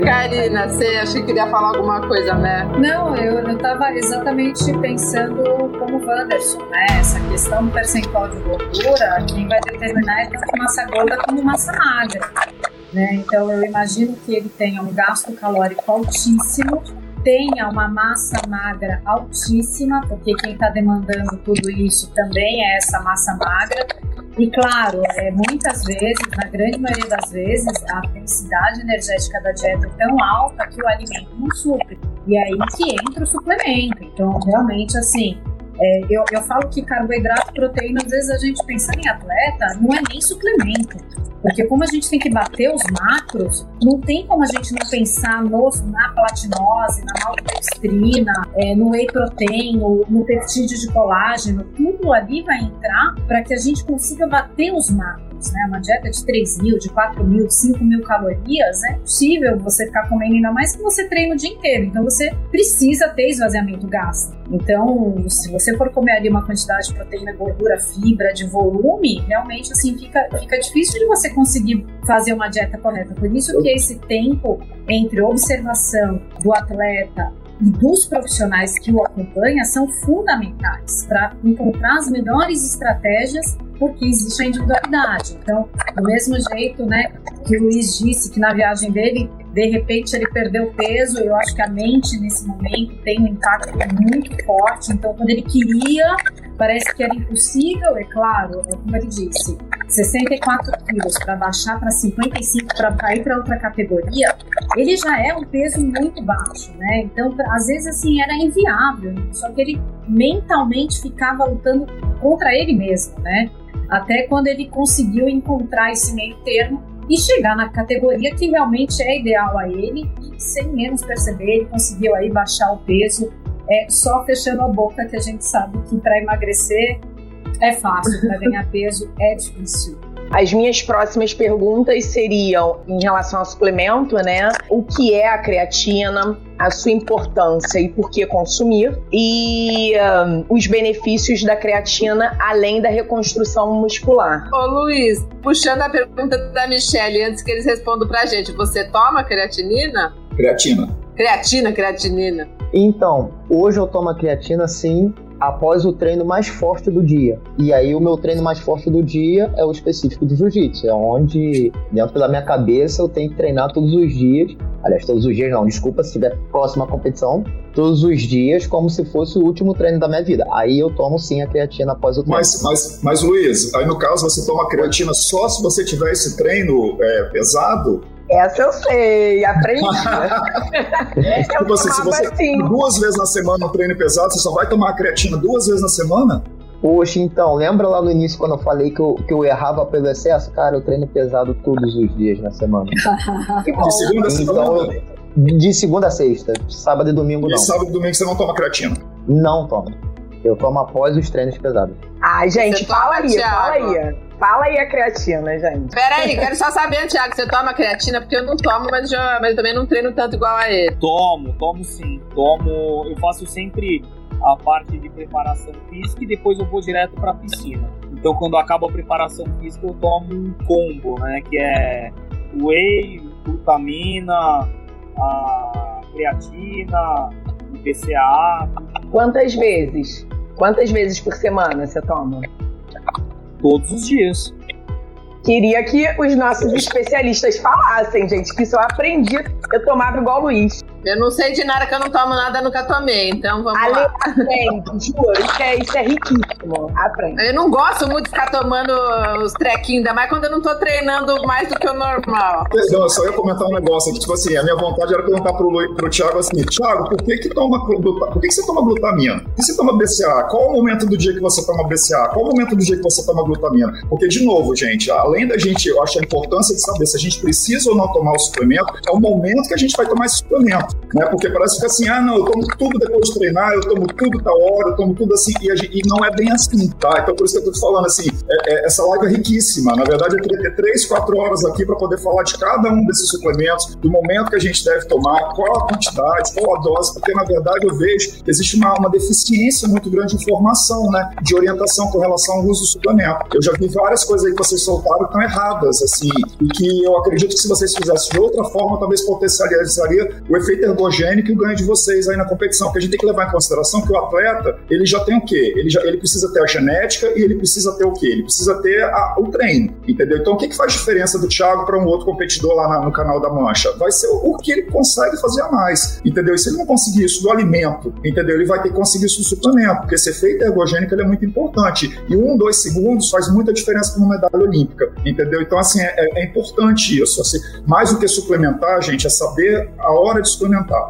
Karina, você acha que queria falar alguma coisa, né? Não, eu estava exatamente pensando como Wanderson, né? Essa questão do percentual de gordura, quem vai determinar é tanto massa gorda como massa magra. Né? Então eu imagino que ele tenha um gasto calórico altíssimo, tenha uma massa magra altíssima, porque quem está demandando tudo isso também é essa massa magra, e claro, é, muitas vezes, na grande maioria das vezes, a densidade energética da dieta é tão alta que o alimento não supre. E é aí que entra o suplemento. Então, realmente, assim, é, eu, eu falo que carboidrato, proteína, às vezes a gente pensando em atleta, não é nem suplemento. Porque como a gente tem que bater os macros, não tem como a gente não pensar nos, na platinose, na maltodextrina, é, no whey protein, no, no peptídeo de colágeno, tudo ali vai entrar para que a gente consiga bater os macros né? Uma dieta de 3 mil, de 4 mil, de 5 mil calorias, é possível você ficar comendo ainda mais que você treina o dia inteiro. Então você precisa ter esvaziamento gástrico. Então, se você for comer ali uma quantidade de proteína, gordura, fibra, de volume, realmente assim fica, fica difícil de você conseguir fazer uma dieta correta. Por isso que esse tempo entre observação do atleta e dos profissionais que o acompanham são fundamentais para encontrar as melhores estratégias porque existe a individualidade. Então, do mesmo jeito, né, que o Luiz disse que na viagem dele, de repente ele perdeu peso, eu acho que a mente nesse momento tem um impacto muito forte. Então, quando ele queria, parece que era impossível, é claro, é como ele disse, 64 quilos para baixar para 55 para cair para outra categoria, ele já é um peso muito baixo, né? Então, às vezes assim era inviável. Só que ele mentalmente ficava lutando contra ele mesmo, né? até quando ele conseguiu encontrar esse meio termo e chegar na categoria que realmente é ideal a ele e sem menos perceber ele conseguiu aí baixar o peso é só fechando a boca que a gente sabe que para emagrecer é fácil, para ganhar peso é difícil. As minhas próximas perguntas seriam em relação ao suplemento, né? O que é a creatina? a sua importância e por que consumir, e um, os benefícios da creatina além da reconstrução muscular. Ô Luiz, puxando a pergunta da Michelle, antes que eles respondam pra gente, você toma creatinina? Creatina. Creatina, creatinina. Então, hoje eu tomo a creatina sim, após o treino mais forte do dia. E aí o meu treino mais forte do dia é o específico de jiu-jitsu, é onde dentro da minha cabeça eu tenho que treinar todos os dias. Aliás, todos os dias não, desculpa se estiver próxima competição, todos os dias como se fosse o último treino da minha vida. Aí eu tomo sim a creatina após o treino. Mas, mas, mas Luiz, aí no caso você toma creatina só se você tiver esse treino é, pesado? Essa eu sei, aprendi. tipo assim, se você assim. duas vezes na semana um treino pesado, você só vai tomar a creatina duas vezes na semana? Poxa, então, lembra lá no início quando eu falei que eu, que eu errava pelo excesso? Cara, eu treino pesado todos os dias na semana. de segunda a então, De segunda a sexta. Sábado e domingo e não. sábado e domingo você não toma creatina? Não tomo. Eu tomo após os treinos pesados. Ai, gente, fala aí, Thiago. fala aí. Fala aí a creatina, gente. Peraí, quero só saber, Thiago, você toma creatina? Porque eu não tomo, mas, já, mas eu também não treino tanto igual a ele. Tomo, tomo sim. Tomo. Eu faço sempre a parte de preparação física e depois eu vou direto para a piscina. Então, quando acaba a preparação física, eu tomo um combo, né? Que é whey, glutamina, a creatina, o PCA. Quantas vezes? Quantas vezes por semana você toma? todos os dias. Queria que os nossos especialistas falassem, gente, que isso eu aprendi. Eu tomava igual o Luiz. Eu não sei de nada que eu não tomo nada, nunca tomei, então vamos Ale, lá. Aprende, juro, isso é, isso é riquíssimo. Aprende. Eu não gosto muito de ficar tomando os trequinhos, ainda mais quando eu não tô treinando mais do que o normal. Perdão, só ia comentar um negócio aqui, tipo assim, a minha vontade era perguntar pro, Lu, pro Thiago assim, Thiago, por que que toma por que, que você toma glutamina? Por que você toma BCA? Qual o momento do dia que você toma BCA? Qual o momento do dia que você toma glutamina? Porque, de novo, gente, além da gente, eu acho a importância de saber se a gente precisa ou não tomar o suplemento, é o momento que a gente vai tomar esse suplemento né? Porque parece que assim, ah, não, eu tomo tudo depois de treinar, eu tomo tudo tal hora, eu tomo tudo assim, e, gente, e não é bem assim, tá? Então por isso que eu tô falando assim, é, é, essa live é riquíssima. Na verdade, eu queria ter três, quatro horas aqui para poder falar de cada um desses suplementos, do momento que a gente deve tomar, qual a quantidade, qual a dose, porque na verdade eu vejo que existe uma, uma deficiência muito grande de informação, né? De orientação com relação ao uso do suplemento. Eu já vi várias coisas aí que vocês soltaram que estão erradas, assim, e que eu acredito que se vocês fizessem de outra forma, talvez potencializaria o efeito ergogênico e o ganho de vocês aí na competição. Porque a gente tem que levar em consideração que o atleta, ele já tem o quê? Ele, já, ele precisa ter a genética e ele precisa ter o quê? Ele precisa ter a, o treino, entendeu? Então, o que, que faz diferença do Thiago para um outro competidor lá na, no canal da Mancha? Vai ser o, o, que ele consegue fazer a mais, entendeu? E se ele não conseguir isso do alimento, entendeu? Ele vai ter que conseguir isso do suplemento, porque esse efeito ergogênico ele é muito importante. E um, dois segundos faz muita diferença para uma medalha olímpica, entendeu? Então, assim, é, é importante isso. Assim, mais do que suplementar, gente, é saber a hora de suplementar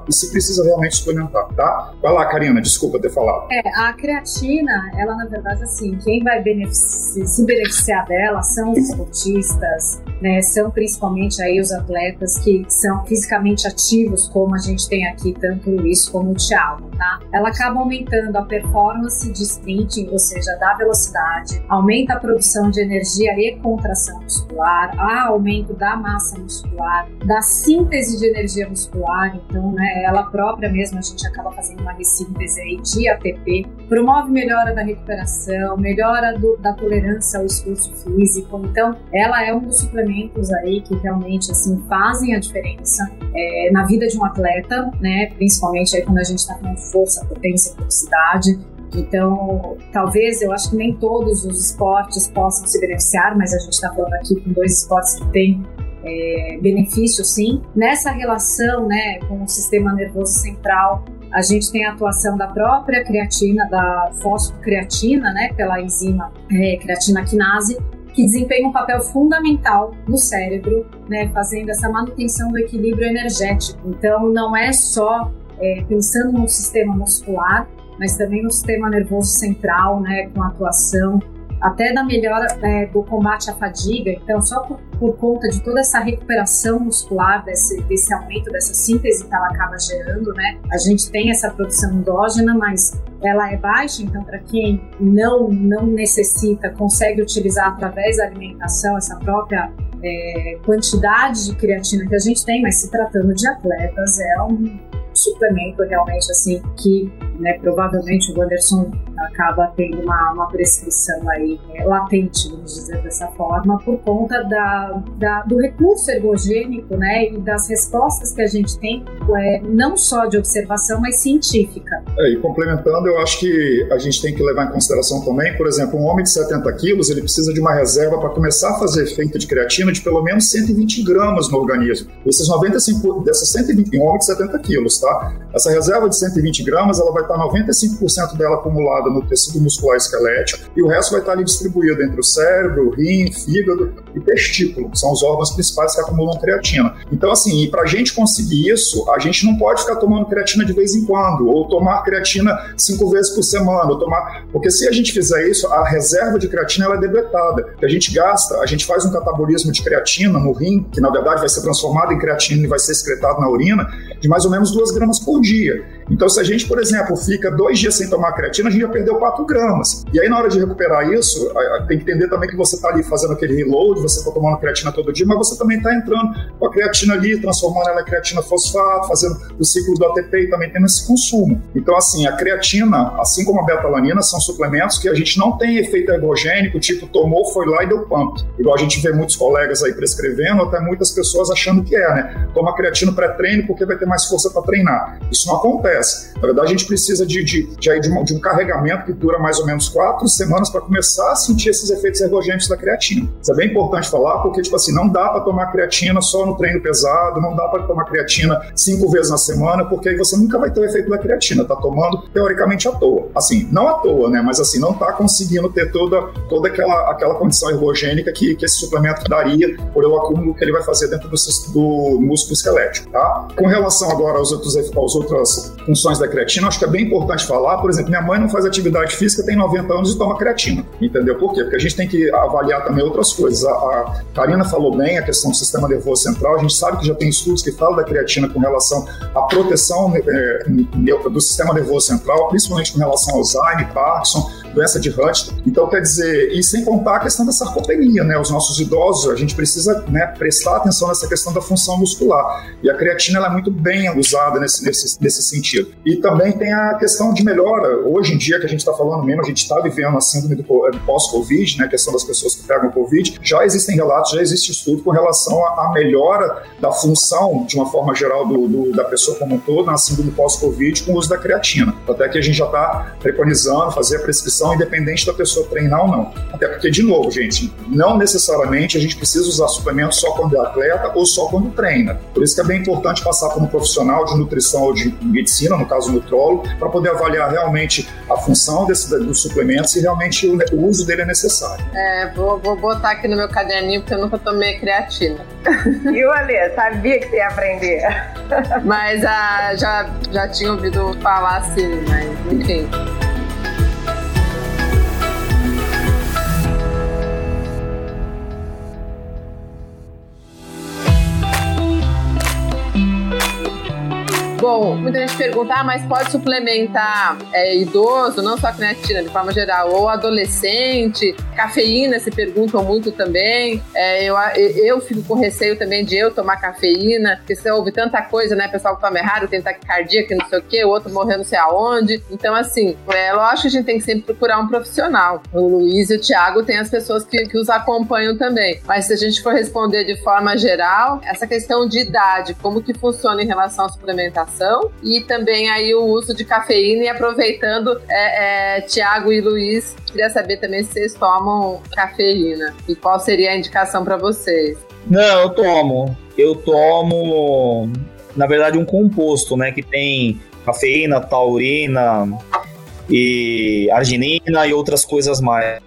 e se precisa realmente suplementar, tá? Vai lá, Karina, desculpa ter falado. É, a creatina, ela na verdade, assim, quem vai benefici se beneficiar dela são os esportistas, né? São principalmente aí os atletas que são fisicamente ativos, como a gente tem aqui, tanto o Luiz como o Thiago, tá? Ela acaba aumentando a performance de sprinting, ou seja, da velocidade, aumenta a produção de energia e contração muscular, há aumento da massa muscular, da síntese de energia muscular, então, né, ela própria mesmo, a gente acaba fazendo uma ressíntese aí de ATP, promove melhora da recuperação, melhora do, da tolerância ao esforço físico, então ela é um dos suplementos aí que realmente, assim, fazem a diferença é, na vida de um atleta, né, principalmente aí quando a gente está falando força, potência velocidade, então, talvez, eu acho que nem todos os esportes possam se beneficiar, mas a gente está falando aqui com dois esportes que têm é, benefício, sim. Nessa relação né, com o sistema nervoso central, a gente tem a atuação da própria creatina, da fosfocreatina, né, pela enzima é, creatina quinase, que desempenha um papel fundamental no cérebro, né, fazendo essa manutenção do equilíbrio energético. Então, não é só é, pensando no sistema muscular, mas também no sistema nervoso central, né, com atuação até da melhora é, do combate à fadiga. Então, só por, por, conta de toda essa recuperação muscular, desse, desse aumento dessa síntese que ela acaba gerando, né? A gente tem essa produção endógena, mas ela é baixa, então para quem não não necessita, consegue utilizar através da alimentação essa própria é, quantidade de creatina que a gente tem, mas se tratando de atletas é um suplemento realmente assim que né, provavelmente o Anderson acaba tendo uma, uma prescrição aí é, latente, vamos dizer dessa forma, por conta da, da, do recurso ergogênico né, e das respostas que a gente tem, é, não só de observação, mas científica. É, e complementando, eu acho que a gente tem que levar em consideração também, por exemplo, um homem de 70 quilos, ele precisa de uma reserva para começar a fazer efeito de creatina de pelo menos 120 gramas no organismo. Esses 95, dessas 120, um homem de 70 quilos, tá? Essa reserva de 120 gramas, ela vai estar 95% dela acumulada no tecido muscular esquelético e o resto vai estar ali distribuído entre o cérebro, o rim, fígado e testículo, que são os órgãos principais que acumulam creatina. Então, assim, para a gente conseguir isso, a gente não pode ficar tomando creatina de vez em quando, ou tomar creatina cinco vezes por semana, ou tomar. Porque se a gente fizer isso, a reserva de creatina ela é debletada. A gente gasta, a gente faz um catabolismo de creatina no rim, que na verdade vai ser transformado em creatina e vai ser excretado na urina, de mais ou menos 2 gramas por dia. Então, se a gente, por exemplo, fica dois dias sem tomar creatina, a gente já perdeu 4 gramas. E aí, na hora de recuperar isso, tem que entender também que você está ali fazendo aquele reload, você está tomando creatina todo dia, mas você também está entrando com a creatina ali, transformando ela em creatina fosfato, fazendo o ciclo do ATP e também tendo esse consumo. Então, assim, a creatina, assim como a betalanina, são suplementos que a gente não tem efeito ergogênico, tipo, tomou, foi lá e deu pump. Igual a gente vê muitos colegas aí prescrevendo, até muitas pessoas achando que é, né? Toma creatina pré-treino porque vai ter mais força para treinar. Isso não acontece. Na verdade, a gente precisa de, de, de, de, um, de um carregamento que dura mais ou menos quatro semanas para começar a sentir esses efeitos ergogênicos da creatina. Isso é bem importante falar, porque, tipo assim, não dá para tomar creatina só no treino pesado, não dá para tomar creatina cinco vezes na semana, porque aí você nunca vai ter o efeito da creatina. Tá tomando, teoricamente, à toa. Assim, não à toa, né? Mas assim, não tá conseguindo ter toda, toda aquela, aquela condição ergogênica que, que esse suplemento daria por o acúmulo que ele vai fazer dentro do, do músculo esquelético, tá? Com relação agora aos outros, às outras funções da creatina, acho que é bem importante falar, por exemplo, minha mãe não faz atividade física, tem 90 anos e toma creatina, entendeu? Por quê? Porque a gente tem que avaliar também outras coisas. A, a Karina falou bem a questão do sistema nervoso central, a gente sabe que já tem estudos que falam da creatina com relação à proteção é, do sistema nervoso central, principalmente com relação ao Alzheimer, Parkinson, doença de Huntington. Então, quer dizer, e sem contar a questão da sarcopenia, né? Os nossos idosos, a gente precisa né, prestar atenção nessa questão da função muscular. E a creatina é muito bem usada nesse, nesse, nesse sentido. E também tem a questão de melhora. Hoje em dia, que a gente está falando mesmo, a gente está vivendo a síndrome do pós-Covid, né? A questão das pessoas que pegam Covid. Já existem relatos, já existe estudo com relação à melhora da função, de uma forma geral, do, do da pessoa como um todo, na síndrome pós-Covid, com o uso da creatina. Até que a gente já está preconizando fazer a prescrição independente da pessoa treinar ou não. Até porque, de novo, gente, não necessariamente a gente precisa usar suplemento só quando é atleta ou só quando treina. Por isso que é bem importante passar por um profissional de nutrição ou de medicina, no caso o nutrólogo, para poder avaliar realmente a função desse, do suplemento, se realmente o, o uso dele é necessário. É, vou, vou botar aqui no meu caderninho, porque eu nunca tomei creatina. E o Alê, sabia que você ia aprender. Mas ah, já, já tinha ouvido falar assim, mas enfim. Bom, muita gente pergunta, ah, mas pode suplementar é, idoso, não só creatina, de forma geral, ou adolescente, cafeína, se perguntam muito também. É, eu, eu fico com receio também de eu tomar cafeína, porque você ouve tanta coisa, né? Pessoal que toma errado, tem taquicardia, que não sei o quê, o outro morreu não sei aonde. Então, assim, é lógico que a gente tem que sempre procurar um profissional. O Luiz e o Thiago têm as pessoas que, que os acompanham também. Mas se a gente for responder de forma geral, essa questão de idade, como que funciona em relação à suplementação, alimentação e também aí o uso de cafeína e aproveitando é, é, Tiago e Luiz, queria saber também se vocês tomam cafeína e qual seria a indicação para vocês. Não, eu tomo. Eu tomo, na verdade, um composto, né, que tem cafeína, taurina e arginina e outras coisas mais.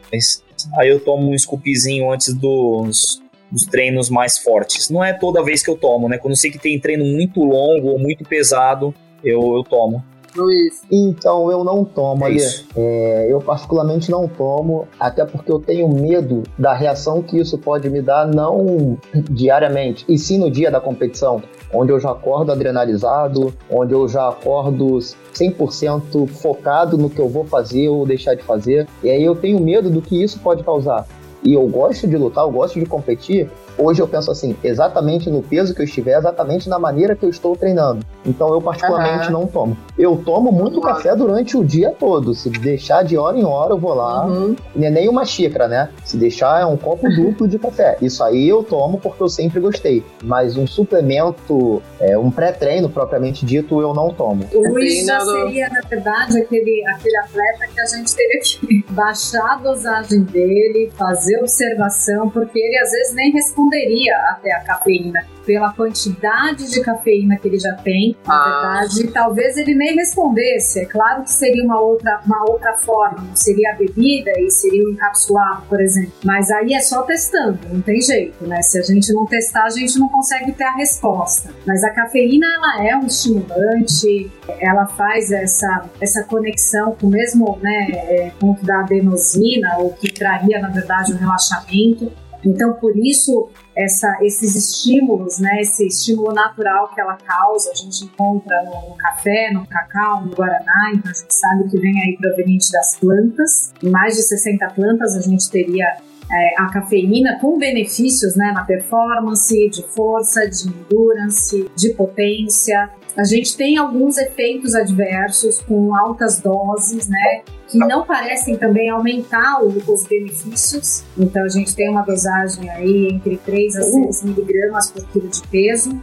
Aí eu tomo um scoopzinho antes dos, dos treinos mais fortes. Não é toda vez que eu tomo, né? Quando eu sei que tem treino muito longo ou muito pesado, eu, eu tomo. Luiz. Então, eu não tomo, é é, eu particularmente não tomo, até porque eu tenho medo da reação que isso pode me dar, não diariamente, e sim no dia da competição, onde eu já acordo adrenalizado, onde eu já acordo 100% focado no que eu vou fazer ou deixar de fazer, e aí eu tenho medo do que isso pode causar e eu gosto de lutar, eu gosto de competir, hoje eu penso assim, exatamente no peso que eu estiver, exatamente na maneira que eu estou treinando. Então eu particularmente uhum. não tomo. Eu tomo muito uhum. café durante o dia todo. Se deixar de hora em hora, eu vou lá. Uhum. Não é nem uma xícara, né? Se deixar é um copo duplo de café. Isso aí eu tomo porque eu sempre gostei. Mas um suplemento, é, um pré-treino propriamente dito, eu não tomo. O Luiz já seria, na verdade, aquele, aquele atleta que a gente teria que baixar a dosagem dele, fazer observação, porque ele às vezes nem responderia até a cafeína pela quantidade de cafeína que ele já tem, na ah. verdade, talvez ele nem respondesse. É claro que seria uma outra, uma outra forma, não seria a bebida e seria o encapsulado, por exemplo. Mas aí é só testando, não tem jeito, né? Se a gente não testar, a gente não consegue ter a resposta. Mas a cafeína, ela é um estimulante, ela faz essa, essa conexão com o mesmo, né, é, ponto da adenosina, ou que traria, na verdade, o um relaxamento. Então, por isso, essa, esses estímulos, né, esse estímulo natural que ela causa, a gente encontra no, no, café, no cacau, no guaraná, então a gente sabe que vem aí proveniente das plantas. Em mais de 60 plantas a gente teria é, a cafeína com benefícios né, na performance, de força, de endurance, de potência. A gente tem alguns efeitos adversos com altas doses, né? Que não parecem também aumentar os benefícios. Então, a gente tem uma dosagem aí entre 3 a 6 miligramas por quilo de peso.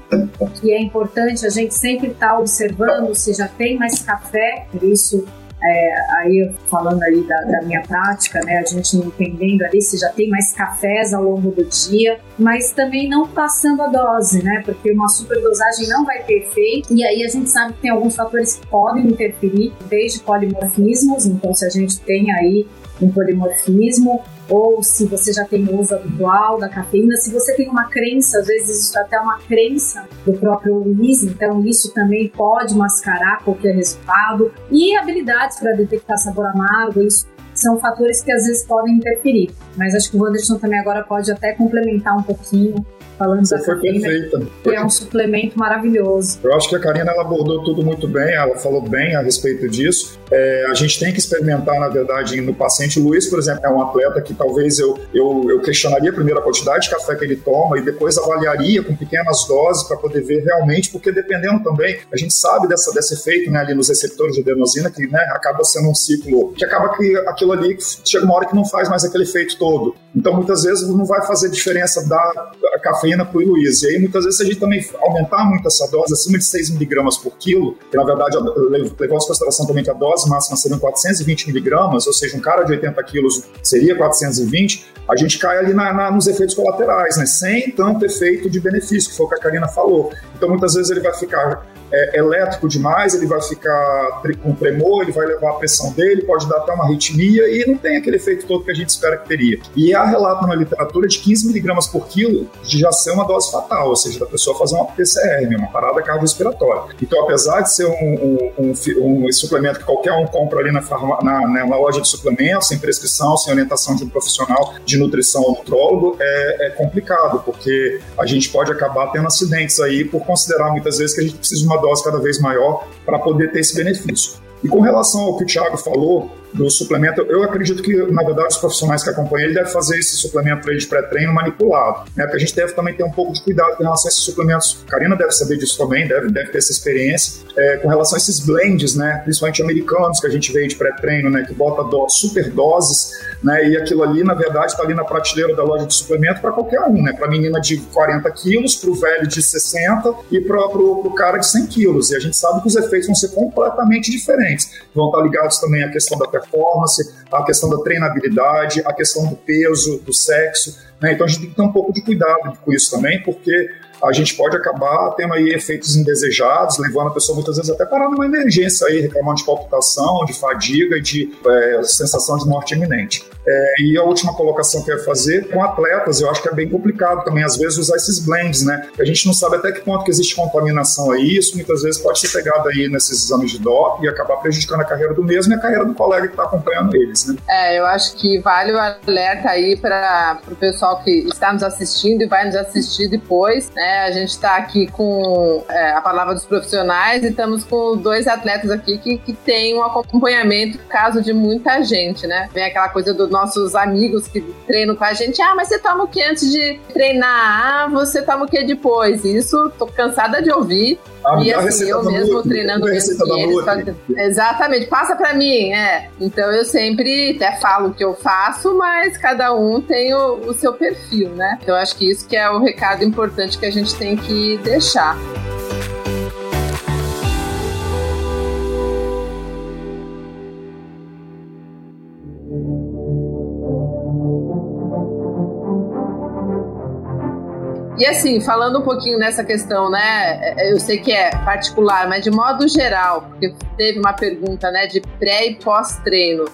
E é importante a gente sempre estar tá observando se já tem mais café, por isso é, aí falando aí da, da, minha prática, né, a gente entendendo ali se já tem mais cafés ao longo do dia, mas também não passando a dose, né, porque uma superdosagem não vai ter efeito, e aí a gente sabe que tem alguns fatores que podem interferir, desde polimorfismos, então se a gente tem aí um polimorfismo, ou se você já tem uso habitual da cafeína, se você tem uma crença, às vezes isso é até uma crença do próprio Luiz, então isso também pode mascarar qualquer resultado. E habilidades para detectar sabor amargo, isso são fatores que às vezes podem interferir. Mas acho que o Anderson também agora pode até complementar um pouquinho falando Você da foi cafeína, perfeita. que é um suplemento maravilhoso. Eu acho que a Karina ela abordou tudo muito bem, ela falou bem a respeito disso. É, a gente tem que experimentar, na verdade, no paciente. O Luiz, por exemplo, é um atleta que talvez eu, eu, eu questionaria primeiro a quantidade de café que ele toma e depois avaliaria com pequenas doses para poder ver realmente, porque dependendo também, a gente sabe dessa, desse efeito né, ali nos receptores de adenosina, que né, acaba sendo um ciclo, que acaba que aquilo ali chega uma hora que não faz mais aquele efeito todo. Então, muitas vezes, não vai fazer diferença da cafeína para o Luiz. E aí, muitas vezes, se a gente também aumentar muito essa dose, acima de 6 miligramas por quilo, que na verdade levou em consideração também que a dose máxima seria 420 miligramas, ou seja, um cara de 80 quilos seria 420, a gente cai ali na, na, nos efeitos colaterais, né? Sem tanto efeito de benefício, que foi o que a Karina falou. Então, muitas vezes, ele vai ficar é, elétrico demais, ele vai ficar com tremor, ele vai levar a pressão dele, pode dar até uma arritmia e não tem aquele efeito todo que a gente espera que teria. E há relato na literatura de 15 miligramas por quilo de já ser uma dose fatal, ou seja, da pessoa fazer uma PCR, né, uma parada cardiorrespiratória. Então, apesar de ser um, um, um, um suplemento que qualquer um compra ali na, farma, na, na, loja de suplementos, sem prescrição, sem orientação de um profissional de nutrição ou nutrólogo, é, é complicado, porque a gente pode acabar tendo acidentes aí por considerar muitas vezes que a gente precisa de uma dose cada vez maior para poder ter esse benefício. E com relação ao que o Thiago falou do suplemento, eu acredito que, na verdade, os profissionais que acompanham ele devem fazer esse suplemento de pré-treino manipulado. Né? Porque a gente deve também ter um pouco de cuidado com relação a esses suplementos. A Karina deve saber disso também, deve, deve ter essa experiência. É, com relação a esses blends, né? principalmente americanos, que a gente vê de pré-treino, né? que bota do, super doses, né? e aquilo ali, na verdade, está ali na prateleira da loja de suplemento para qualquer um, né? para menina de 40 quilos, para o velho de 60 e para o cara de 100 quilos. E a gente sabe que os efeitos vão ser completamente diferentes. Vão estar ligados também à questão da performance, a questão da treinabilidade, a questão do peso, do sexo. Né? Então a gente tem que ter um pouco de cuidado com isso também, porque a gente pode acabar tendo aí efeitos indesejados, levando a pessoa muitas vezes até parar numa emergência aí, reclamando de palpitação, de fadiga e de é, sensação de morte iminente. É, e a última colocação que eu ia fazer, com atletas, eu acho que é bem complicado também, às vezes, usar esses blends, né? A gente não sabe até que ponto que existe contaminação aí, isso muitas vezes pode ser pegado aí nesses exames de doping e acabar prejudicando a carreira do mesmo e a carreira do colega que está acompanhando eles, né? É, eu acho que vale o alerta aí para o pessoal que está nos assistindo e vai nos assistir depois, né? A gente está aqui com é, a palavra dos profissionais e estamos com dois atletas aqui que, que um acompanhamento caso de muita gente, né? Vem aquela coisa dos nossos amigos que treinam com a gente. Ah, mas você toma o que antes de treinar? Ah, você toma o que depois? Isso, tô cansada de ouvir. Ah, e assim, eu mesmo Nutri, treinando mesmo que eles. Exatamente, passa para mim, é. Então eu sempre até falo o que eu faço, mas cada um tem o, o seu perfil, né? Então acho que isso que é o recado importante que a gente tem que deixar. Assim, falando um pouquinho nessa questão, né? É, eu sei que é particular, mas de modo geral, porque teve uma pergunta, né, de pré e pós-treino.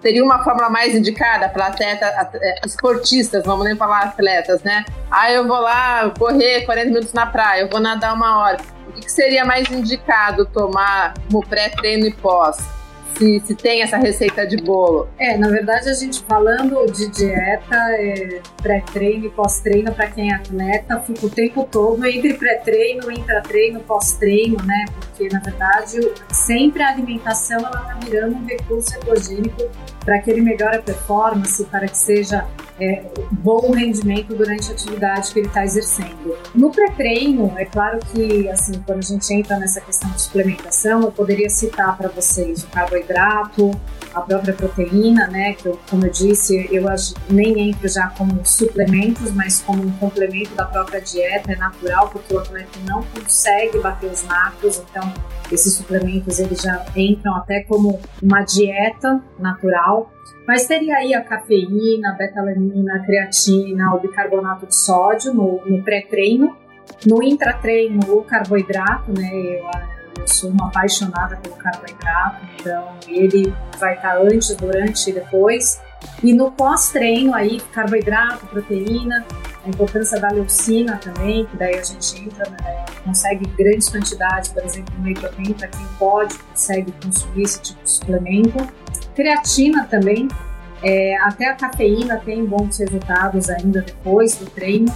Seria uma fórmula mais indicada para atleta, é, esportistas, vamos nem falar atletas, né? Ah, eu vou lá correr 40 minutos na praia, eu vou nadar uma hora. O que seria mais indicado tomar como pré-treino e pós? Se, se tem essa receita de bolo. É, na verdade, a gente falando de dieta, é, pré-treino e pós-treino, para quem é atleta, fica o tempo todo entre pré-treino, intra-treino, pós-treino, né? Porque, na verdade, sempre a alimentação ela tá virando um recurso exogênico para que ele melhore a performance, para que seja é, bom rendimento durante a atividade que ele está exercendo. No pré-treino, é claro que, assim, quando a gente entra nessa questão de suplementação, eu poderia citar para vocês o carboidrato, a própria proteína, né, que eu, como eu disse, eu nem entro já como suplementos, mas como um complemento da própria dieta, é natural, porque o atleta não consegue bater os macros, então esses suplementos eles já entram até como uma dieta natural. Mas teria aí a cafeína, a betalanina, a creatina, o bicarbonato de sódio no, no pré-treino. No intratreino, o carboidrato, né? Eu, eu, sou uma apaixonada pelo carboidrato, então ele vai estar antes, durante e depois. E no pós-treino aí, carboidrato, proteína, a importância da leucina também, que daí a gente entra, né, consegue grandes quantidades, por exemplo, no whey protein, para quem pode, consegue consumir esse tipo de suplemento. Creatina também, é, até a cafeína tem bons resultados ainda depois do treino.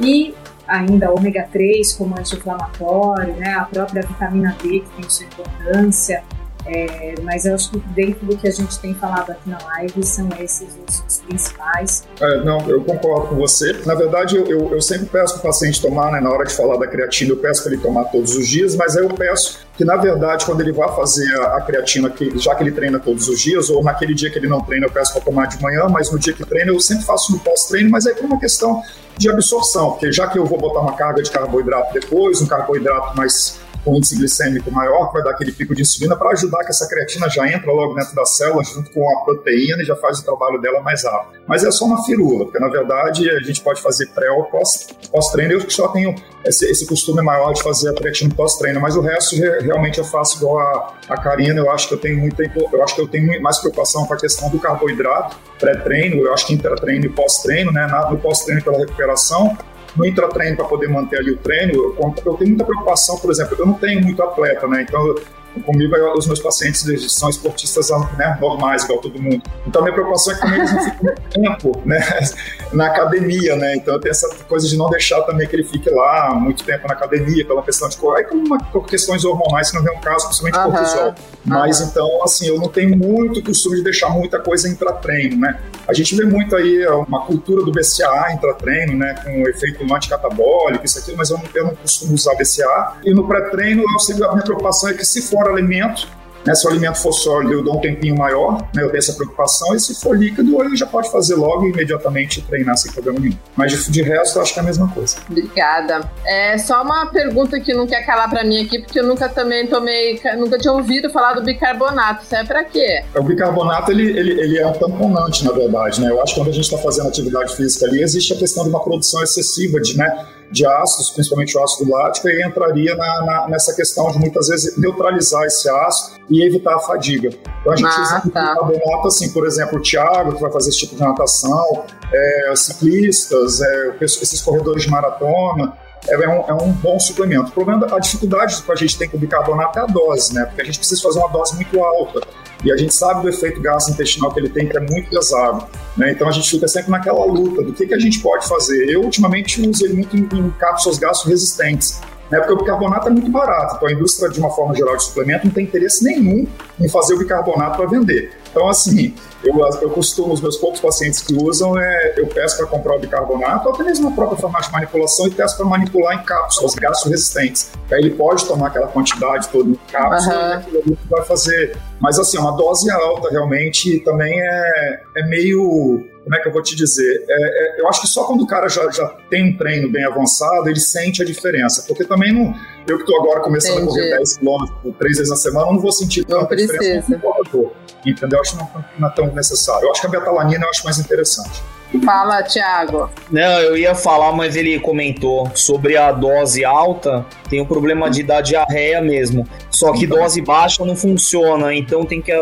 E ainda ômega 3 como anti-inflamatório, né, a própria vitamina D que tem sua importância, é, mas eu acho que dentro do que a gente tem falado aqui na live são esses os, os principais. É, não, eu concordo com você. Na verdade, eu, eu, eu sempre peço para o paciente tomar, né, na hora de falar da creatina, eu peço para ele tomar todos os dias, mas aí eu peço que, na verdade, quando ele vai fazer a, a creatina, que, já que ele treina todos os dias, ou naquele dia que ele não treina, eu peço para tomar de manhã, mas no dia que treina, eu sempre faço no pós-treino, mas é por uma questão de absorção, porque já que eu vou botar uma carga de carboidrato depois, um carboidrato mais com índice glicêmico maior, que vai dar aquele pico de insulina para ajudar que essa creatina já entra logo dentro da célula junto com a proteína e já faz o trabalho dela mais rápido. Mas é só uma firula, porque na verdade a gente pode fazer pré ou pós-treino. eu só tenho esse, esse, costume maior de fazer a creatina pós-treino, mas o resto realmente eu faço igual a, a Karina. Eu acho que eu tenho muita, eu acho que eu tenho mais preocupação com a questão do carboidrato pré-treino, eu acho que intra-treino e pós-treino, né? No pós-treino pela recuperação no intratreino para poder manter ali o treino, eu, eu, tenho muita preocupação, por exemplo, eu não tenho muito atleta, né? Então Comigo, os meus pacientes são esportistas né, normais, igual todo mundo. Então, a minha preocupação é que eles não fiquem muito tempo né, na academia, né? Então, tem essa coisa de não deixar também que ele fique lá muito tempo na academia, pela questão de aí como uma, questões hormonais, que não é um caso, principalmente uhum. cortisol. Mas, uhum. então, assim, eu não tenho muito costume de deixar muita coisa intra-treino, né? A gente vê muito aí uma cultura do BCAA intra-treino, né? Com efeito anticatabólico, isso aqui, mas eu não, eu não costumo usar BCAA. E no pré-treino, eu a minha preocupação é que se for alimento, né, se o alimento for sólido, eu dou um tempinho maior, né, eu tenho essa preocupação, e se for líquido, ele já pode fazer logo e imediatamente treinar sem problema nenhum. Mas de, de resto, eu acho que é a mesma coisa. Obrigada. É só uma pergunta que não quer calar para mim aqui, porque eu nunca também tomei, nunca tinha ouvido falar do bicarbonato. Isso é para quê? O bicarbonato, ele, ele, ele é um tamponante, na verdade, né? Eu acho que quando a gente está fazendo atividade física ali, existe a questão de uma produção excessiva de, né, de ácidos, principalmente o ácido lático, e entraria na, na, nessa questão de muitas vezes neutralizar esse ácido e evitar a fadiga. Então a gente ah, usa tá. carbonato, assim, por exemplo, o Thiago, que vai fazer esse tipo de natação, é, ciclistas, é, esses corredores de maratona, é, é um, é um, bom suplemento. O problema, a dificuldade que a gente tem com o bicarbonato é a dose, né? Porque a gente precisa fazer uma dose muito alta. E a gente sabe do efeito gastrointestinal que ele tem, que é muito pesado. Né? Então a gente fica sempre naquela luta do que, que a gente pode fazer. Eu, ultimamente, uso ele muito em, em cápsulas gastro resistentes. Né? Porque o bicarbonato é muito barato. Então a indústria, de uma forma geral, de suplemento não tem interesse nenhum em fazer o bicarbonato para vender. Então, assim, eu, eu costumo, os meus poucos pacientes que usam, é, eu peço para comprar o bicarbonato, ou até mesmo na própria farmácia de manipulação, e peço para manipular em cápsulas gastro-resistentes. Aí ele pode tomar aquela quantidade toda em cápsula uhum. e vai fazer. Mas, assim, uma dose alta realmente também é, é meio como é que eu vou te dizer? É, é, eu acho que só quando o cara já, já tem um treino bem avançado, ele sente a diferença. Porque também não. Eu que estou agora começando Entendi. a correr 10 km três vezes na semana, eu não vou sentir tanta não diferença corredor. Entendeu? Eu acho que não, não é tão necessário. Eu acho que a betalanina eu acho mais interessante. Fala, Thiago. Não, eu ia falar, mas ele comentou sobre a dose alta. Tem o problema de dar diarreia mesmo. Só que dose baixa não funciona, então tem que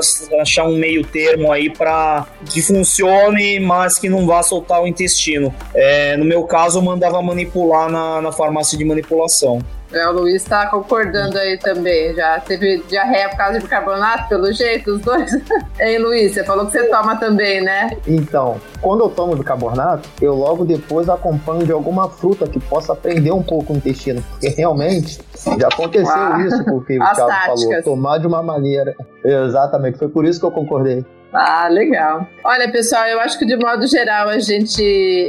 achar um meio termo aí para que funcione, mas que não vá soltar o intestino. É, no meu caso, eu mandava manipular na, na farmácia de manipulação. É, o Luiz tá concordando aí também. Já teve diarreia por causa de bicarbonato, pelo jeito, os dois. Hein, Luiz? Você falou que você toma também, né? Então, quando eu tomo bicarbonato, eu logo depois acompanho de alguma fruta que possa prender um pouco o intestino. Porque realmente já aconteceu ah, isso, porque o Ricardo falou. Tomar de uma maneira. Exatamente, foi por isso que eu concordei. Ah, legal. Olha, pessoal, eu acho que de modo geral a gente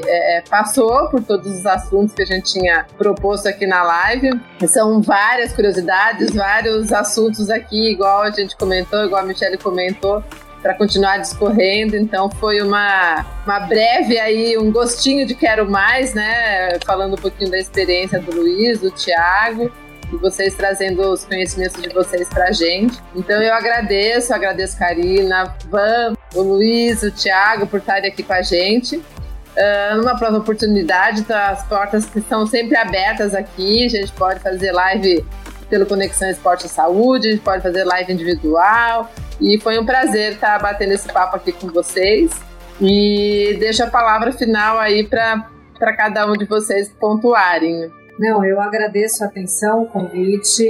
é, é, passou por todos os assuntos que a gente tinha proposto aqui na live. São várias curiosidades, vários assuntos aqui, igual a gente comentou, igual a Michelle comentou para continuar discorrendo. Então foi uma, uma breve aí, um gostinho de quero mais, né? Falando um pouquinho da experiência do Luiz, do Tiago e vocês trazendo os conhecimentos de vocês pra gente. Então eu agradeço, agradeço Karina, Van, o Luiz, o Thiago por estarem aqui com a gente. Uh, numa próxima oportunidade, tá, as portas estão sempre abertas aqui, a gente pode fazer live pelo Conexão Esporte e Saúde, a gente pode fazer live individual. E foi um prazer estar batendo esse papo aqui com vocês. E deixo a palavra final aí para cada um de vocês pontuarem. Não, eu agradeço a atenção, o convite.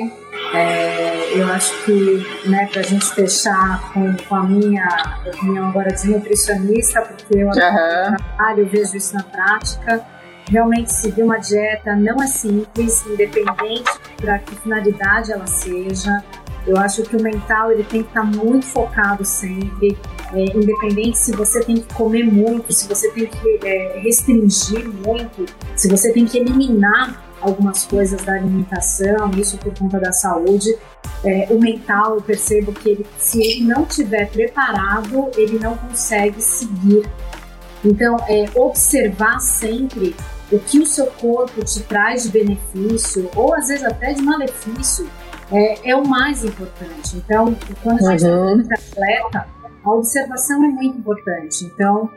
É, eu acho que, né, para a gente fechar com, com, a minha opinião agora de nutricionista, porque eu, uhum. trabalho, eu vejo isso na prática. Realmente seguir uma dieta não é simples, independente para que finalidade ela seja. Eu acho que o mental ele tem que estar tá muito focado sempre, é, independente se você tem que comer muito, se você tem que é, restringir muito, se você tem que eliminar algumas coisas da alimentação, isso por conta da saúde. É, o mental, eu percebo que ele, se ele não tiver preparado, ele não consegue seguir. Então, é, observar sempre o que o seu corpo te traz de benefício, ou às vezes até de malefício, é, é o mais importante. Então, quando a gente uhum. está atleta, a observação é muito importante. Então,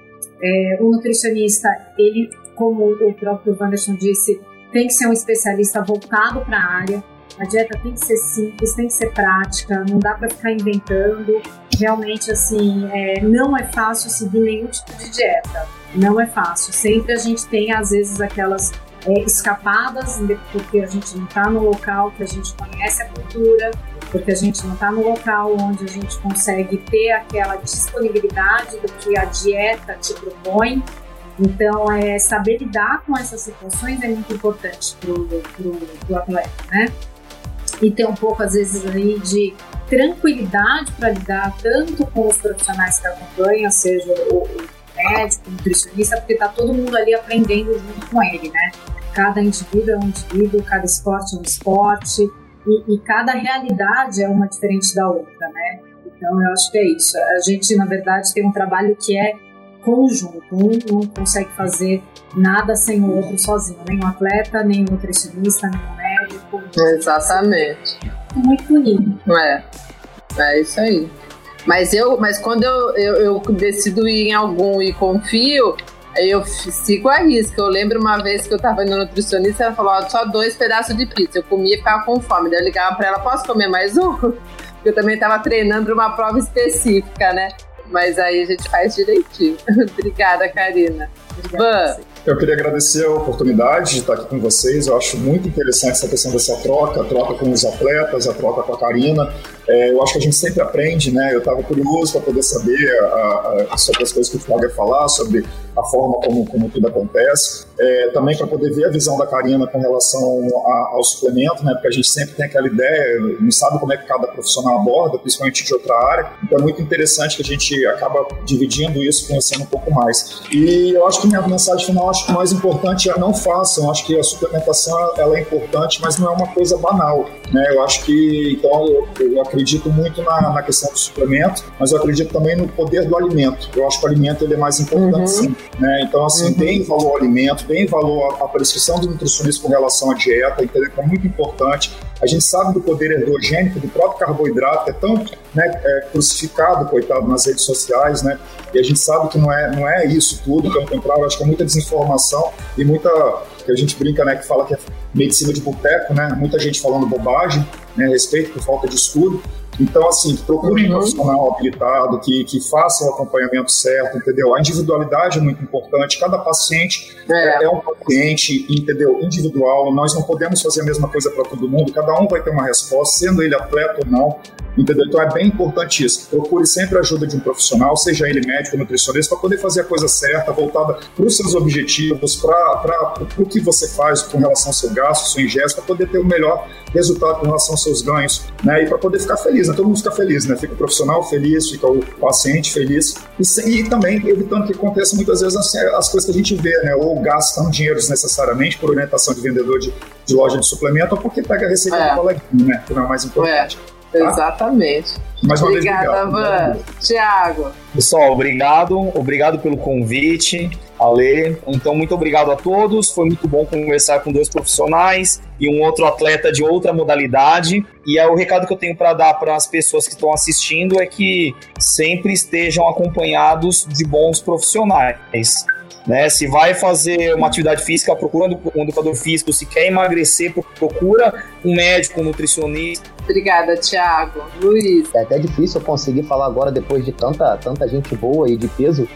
é, o nutricionista, ele, como o próprio Wanderson disse, tem que ser um especialista voltado para a área. A dieta tem que ser simples, tem que ser prática, não dá para ficar inventando. Realmente, assim, é, não é fácil seguir nenhum tipo de dieta. Não é fácil. Sempre a gente tem, às vezes, aquelas é, escapadas, porque a gente não está no local que a gente conhece a cultura, porque a gente não está no local onde a gente consegue ter aquela disponibilidade do que a dieta te propõe. Então, é, saber lidar com essas situações é muito importante para o atleta, né? E ter um pouco, às vezes, ali de tranquilidade para lidar tanto com os profissionais que acompanham, seja o, médico, nutricionista, porque está todo mundo ali aprendendo junto com ele, né? Cada indivíduo é um indivíduo, cada esporte é um esporte, e, e cada realidade é uma diferente da outra, né? Então, eu acho que é isso. A gente, na verdade, tem um trabalho que é conjunto. Um não consegue fazer nada sem o outro sozinho, nem o atleta, nem o nutricionista, nem o médico. Exatamente. Muito bonito. É, é isso aí. Mas eu, mas quando eu, eu, eu decido ir em algum e confio, eu sigo a risca. Eu lembro uma vez que eu tava indo no nutricionista, ela falou: só dois pedaços de pizza. Eu comia e ficava com fome. Daí eu ligava pra ela: posso comer mais um? Porque eu também tava treinando pra uma prova específica, né? mas aí a gente faz direitinho. Obrigada, Karina. Obrigada. Eu queria agradecer a oportunidade de estar aqui com vocês. Eu acho muito interessante essa questão dessa troca, a troca com os atletas, a troca com a Karina. É, eu acho que a gente sempre aprende, né? Eu estava curioso para poder saber a, a, sobre as coisas que o Flávio ia falar, sobre a forma como, como tudo acontece. É, também para poder ver a visão da Karina com relação a, ao suplemento, né? Porque a gente sempre tem aquela ideia, não sabe como é que cada profissional aborda, principalmente de outra área. Então é muito interessante que a gente acaba dividindo isso, conhecendo um pouco mais. E eu acho que minha mensagem final, acho que o mais importante é não façam. Acho que a suplementação ela é importante, mas não é uma coisa banal, né? Eu acho que então eu, eu acredito muito na, na questão do suplemento, mas eu acredito também no poder do alimento. Eu acho que o alimento ele é mais importante, uhum. sim. Né? Então, assim, uhum. deem valor ao alimento, deem valor à prescrição do nutricionista com relação à dieta, entendeu? que é muito importante. A gente sabe do poder endogênico do próprio carboidrato, que é tão né, é, crucificado, coitado, nas redes sociais, né? E a gente sabe que não é, não é isso tudo, pelo contrário, acho que é muita desinformação e muita que a gente brinca, né, que fala que é medicina de boteco, né? Muita gente falando bobagem né, a respeito por falta de estudo. Então, assim, procure um uhum. profissional habilitado que, que faça o acompanhamento certo, entendeu? A individualidade é muito importante. Cada paciente é, é um paciente, entendeu? Individual. Nós não podemos fazer a mesma coisa para todo mundo. Cada um vai ter uma resposta, sendo ele atleta ou não. Entendeu? Então é bem importante isso. Procure sempre a ajuda de um profissional, seja ele médico, nutricionista, para poder fazer a coisa certa, voltada para os seus objetivos, para o que você faz com relação ao seu gasto, sua ingesta, para poder ter o melhor resultado com relação aos seus ganhos, né? E para poder ficar feliz, né? Todo mundo fica feliz, né? Fica o profissional feliz, fica o paciente feliz e, e também evitando que aconteça muitas vezes as, as, coisas que a gente vê, né? Ou gastam dinheiro desnecessariamente por orientação de vendedor de, de loja de suplemento ou porque pega a receita é. do coleguinha, né? Que não é mais importante. É. Tá? Exatamente. Mais uma Obrigada, vez, Van. Tiago. Pessoal, obrigado. Obrigado pelo convite, Ale. Então, muito obrigado a todos. Foi muito bom conversar com dois profissionais e um outro atleta de outra modalidade. E é o recado que eu tenho para dar para as pessoas que estão assistindo é que sempre estejam acompanhados de bons profissionais. Né? Se vai fazer uma atividade física, procura um educador físico. Se quer emagrecer, procura um médico, um nutricionista. Obrigada, Thiago. Luiz. É até difícil eu conseguir falar agora depois de tanta, tanta gente boa e de peso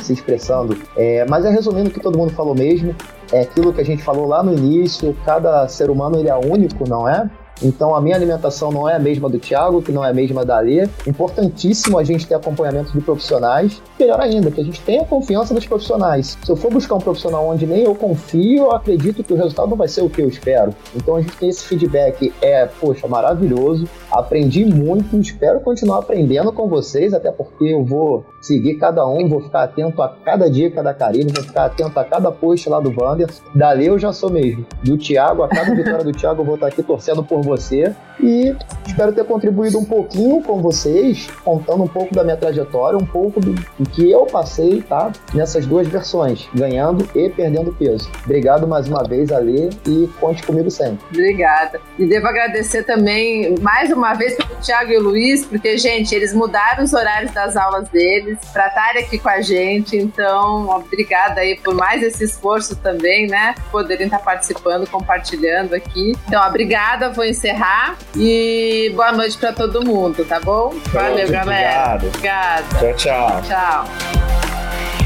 se expressando. É, mas é resumindo o que todo mundo falou mesmo. É aquilo que a gente falou lá no início. Cada ser humano ele é único, não é? Então a minha alimentação não é a mesma do Thiago, que não é a mesma da Alê. Importantíssimo a gente ter acompanhamento de profissionais. Melhor ainda, que a gente tenha confiança dos profissionais. Se eu for buscar um profissional onde nem eu confio, eu acredito que o resultado não vai ser o que eu espero. Então a gente tem esse feedback, é, poxa, maravilhoso. Aprendi muito, espero continuar aprendendo com vocês, até porque eu vou seguir cada um, vou ficar atento a cada dica da Karine, vou ficar atento a cada post lá do Wander. Da Lê eu já sou mesmo. Do Thiago, a cada vitória do Thiago eu vou estar aqui torcendo por você e espero ter contribuído um pouquinho com vocês, contando um pouco da minha trajetória, um pouco do, do que eu passei, tá? Nessas duas versões, ganhando e perdendo peso. Obrigado mais uma vez, Ale, e conte comigo sempre. Obrigada. E devo agradecer também mais uma vez pelo Thiago e o Luiz, porque, gente, eles mudaram os horários das aulas deles para estarem aqui com a gente. Então, obrigada aí por mais esse esforço também, né? Poderem estar participando, compartilhando aqui. Então, obrigada. Vou encerrar e boa noite para todo mundo, tá bom? Valeu, galera. Obrigado. Obrigada. Tchau, tchau. Tchau.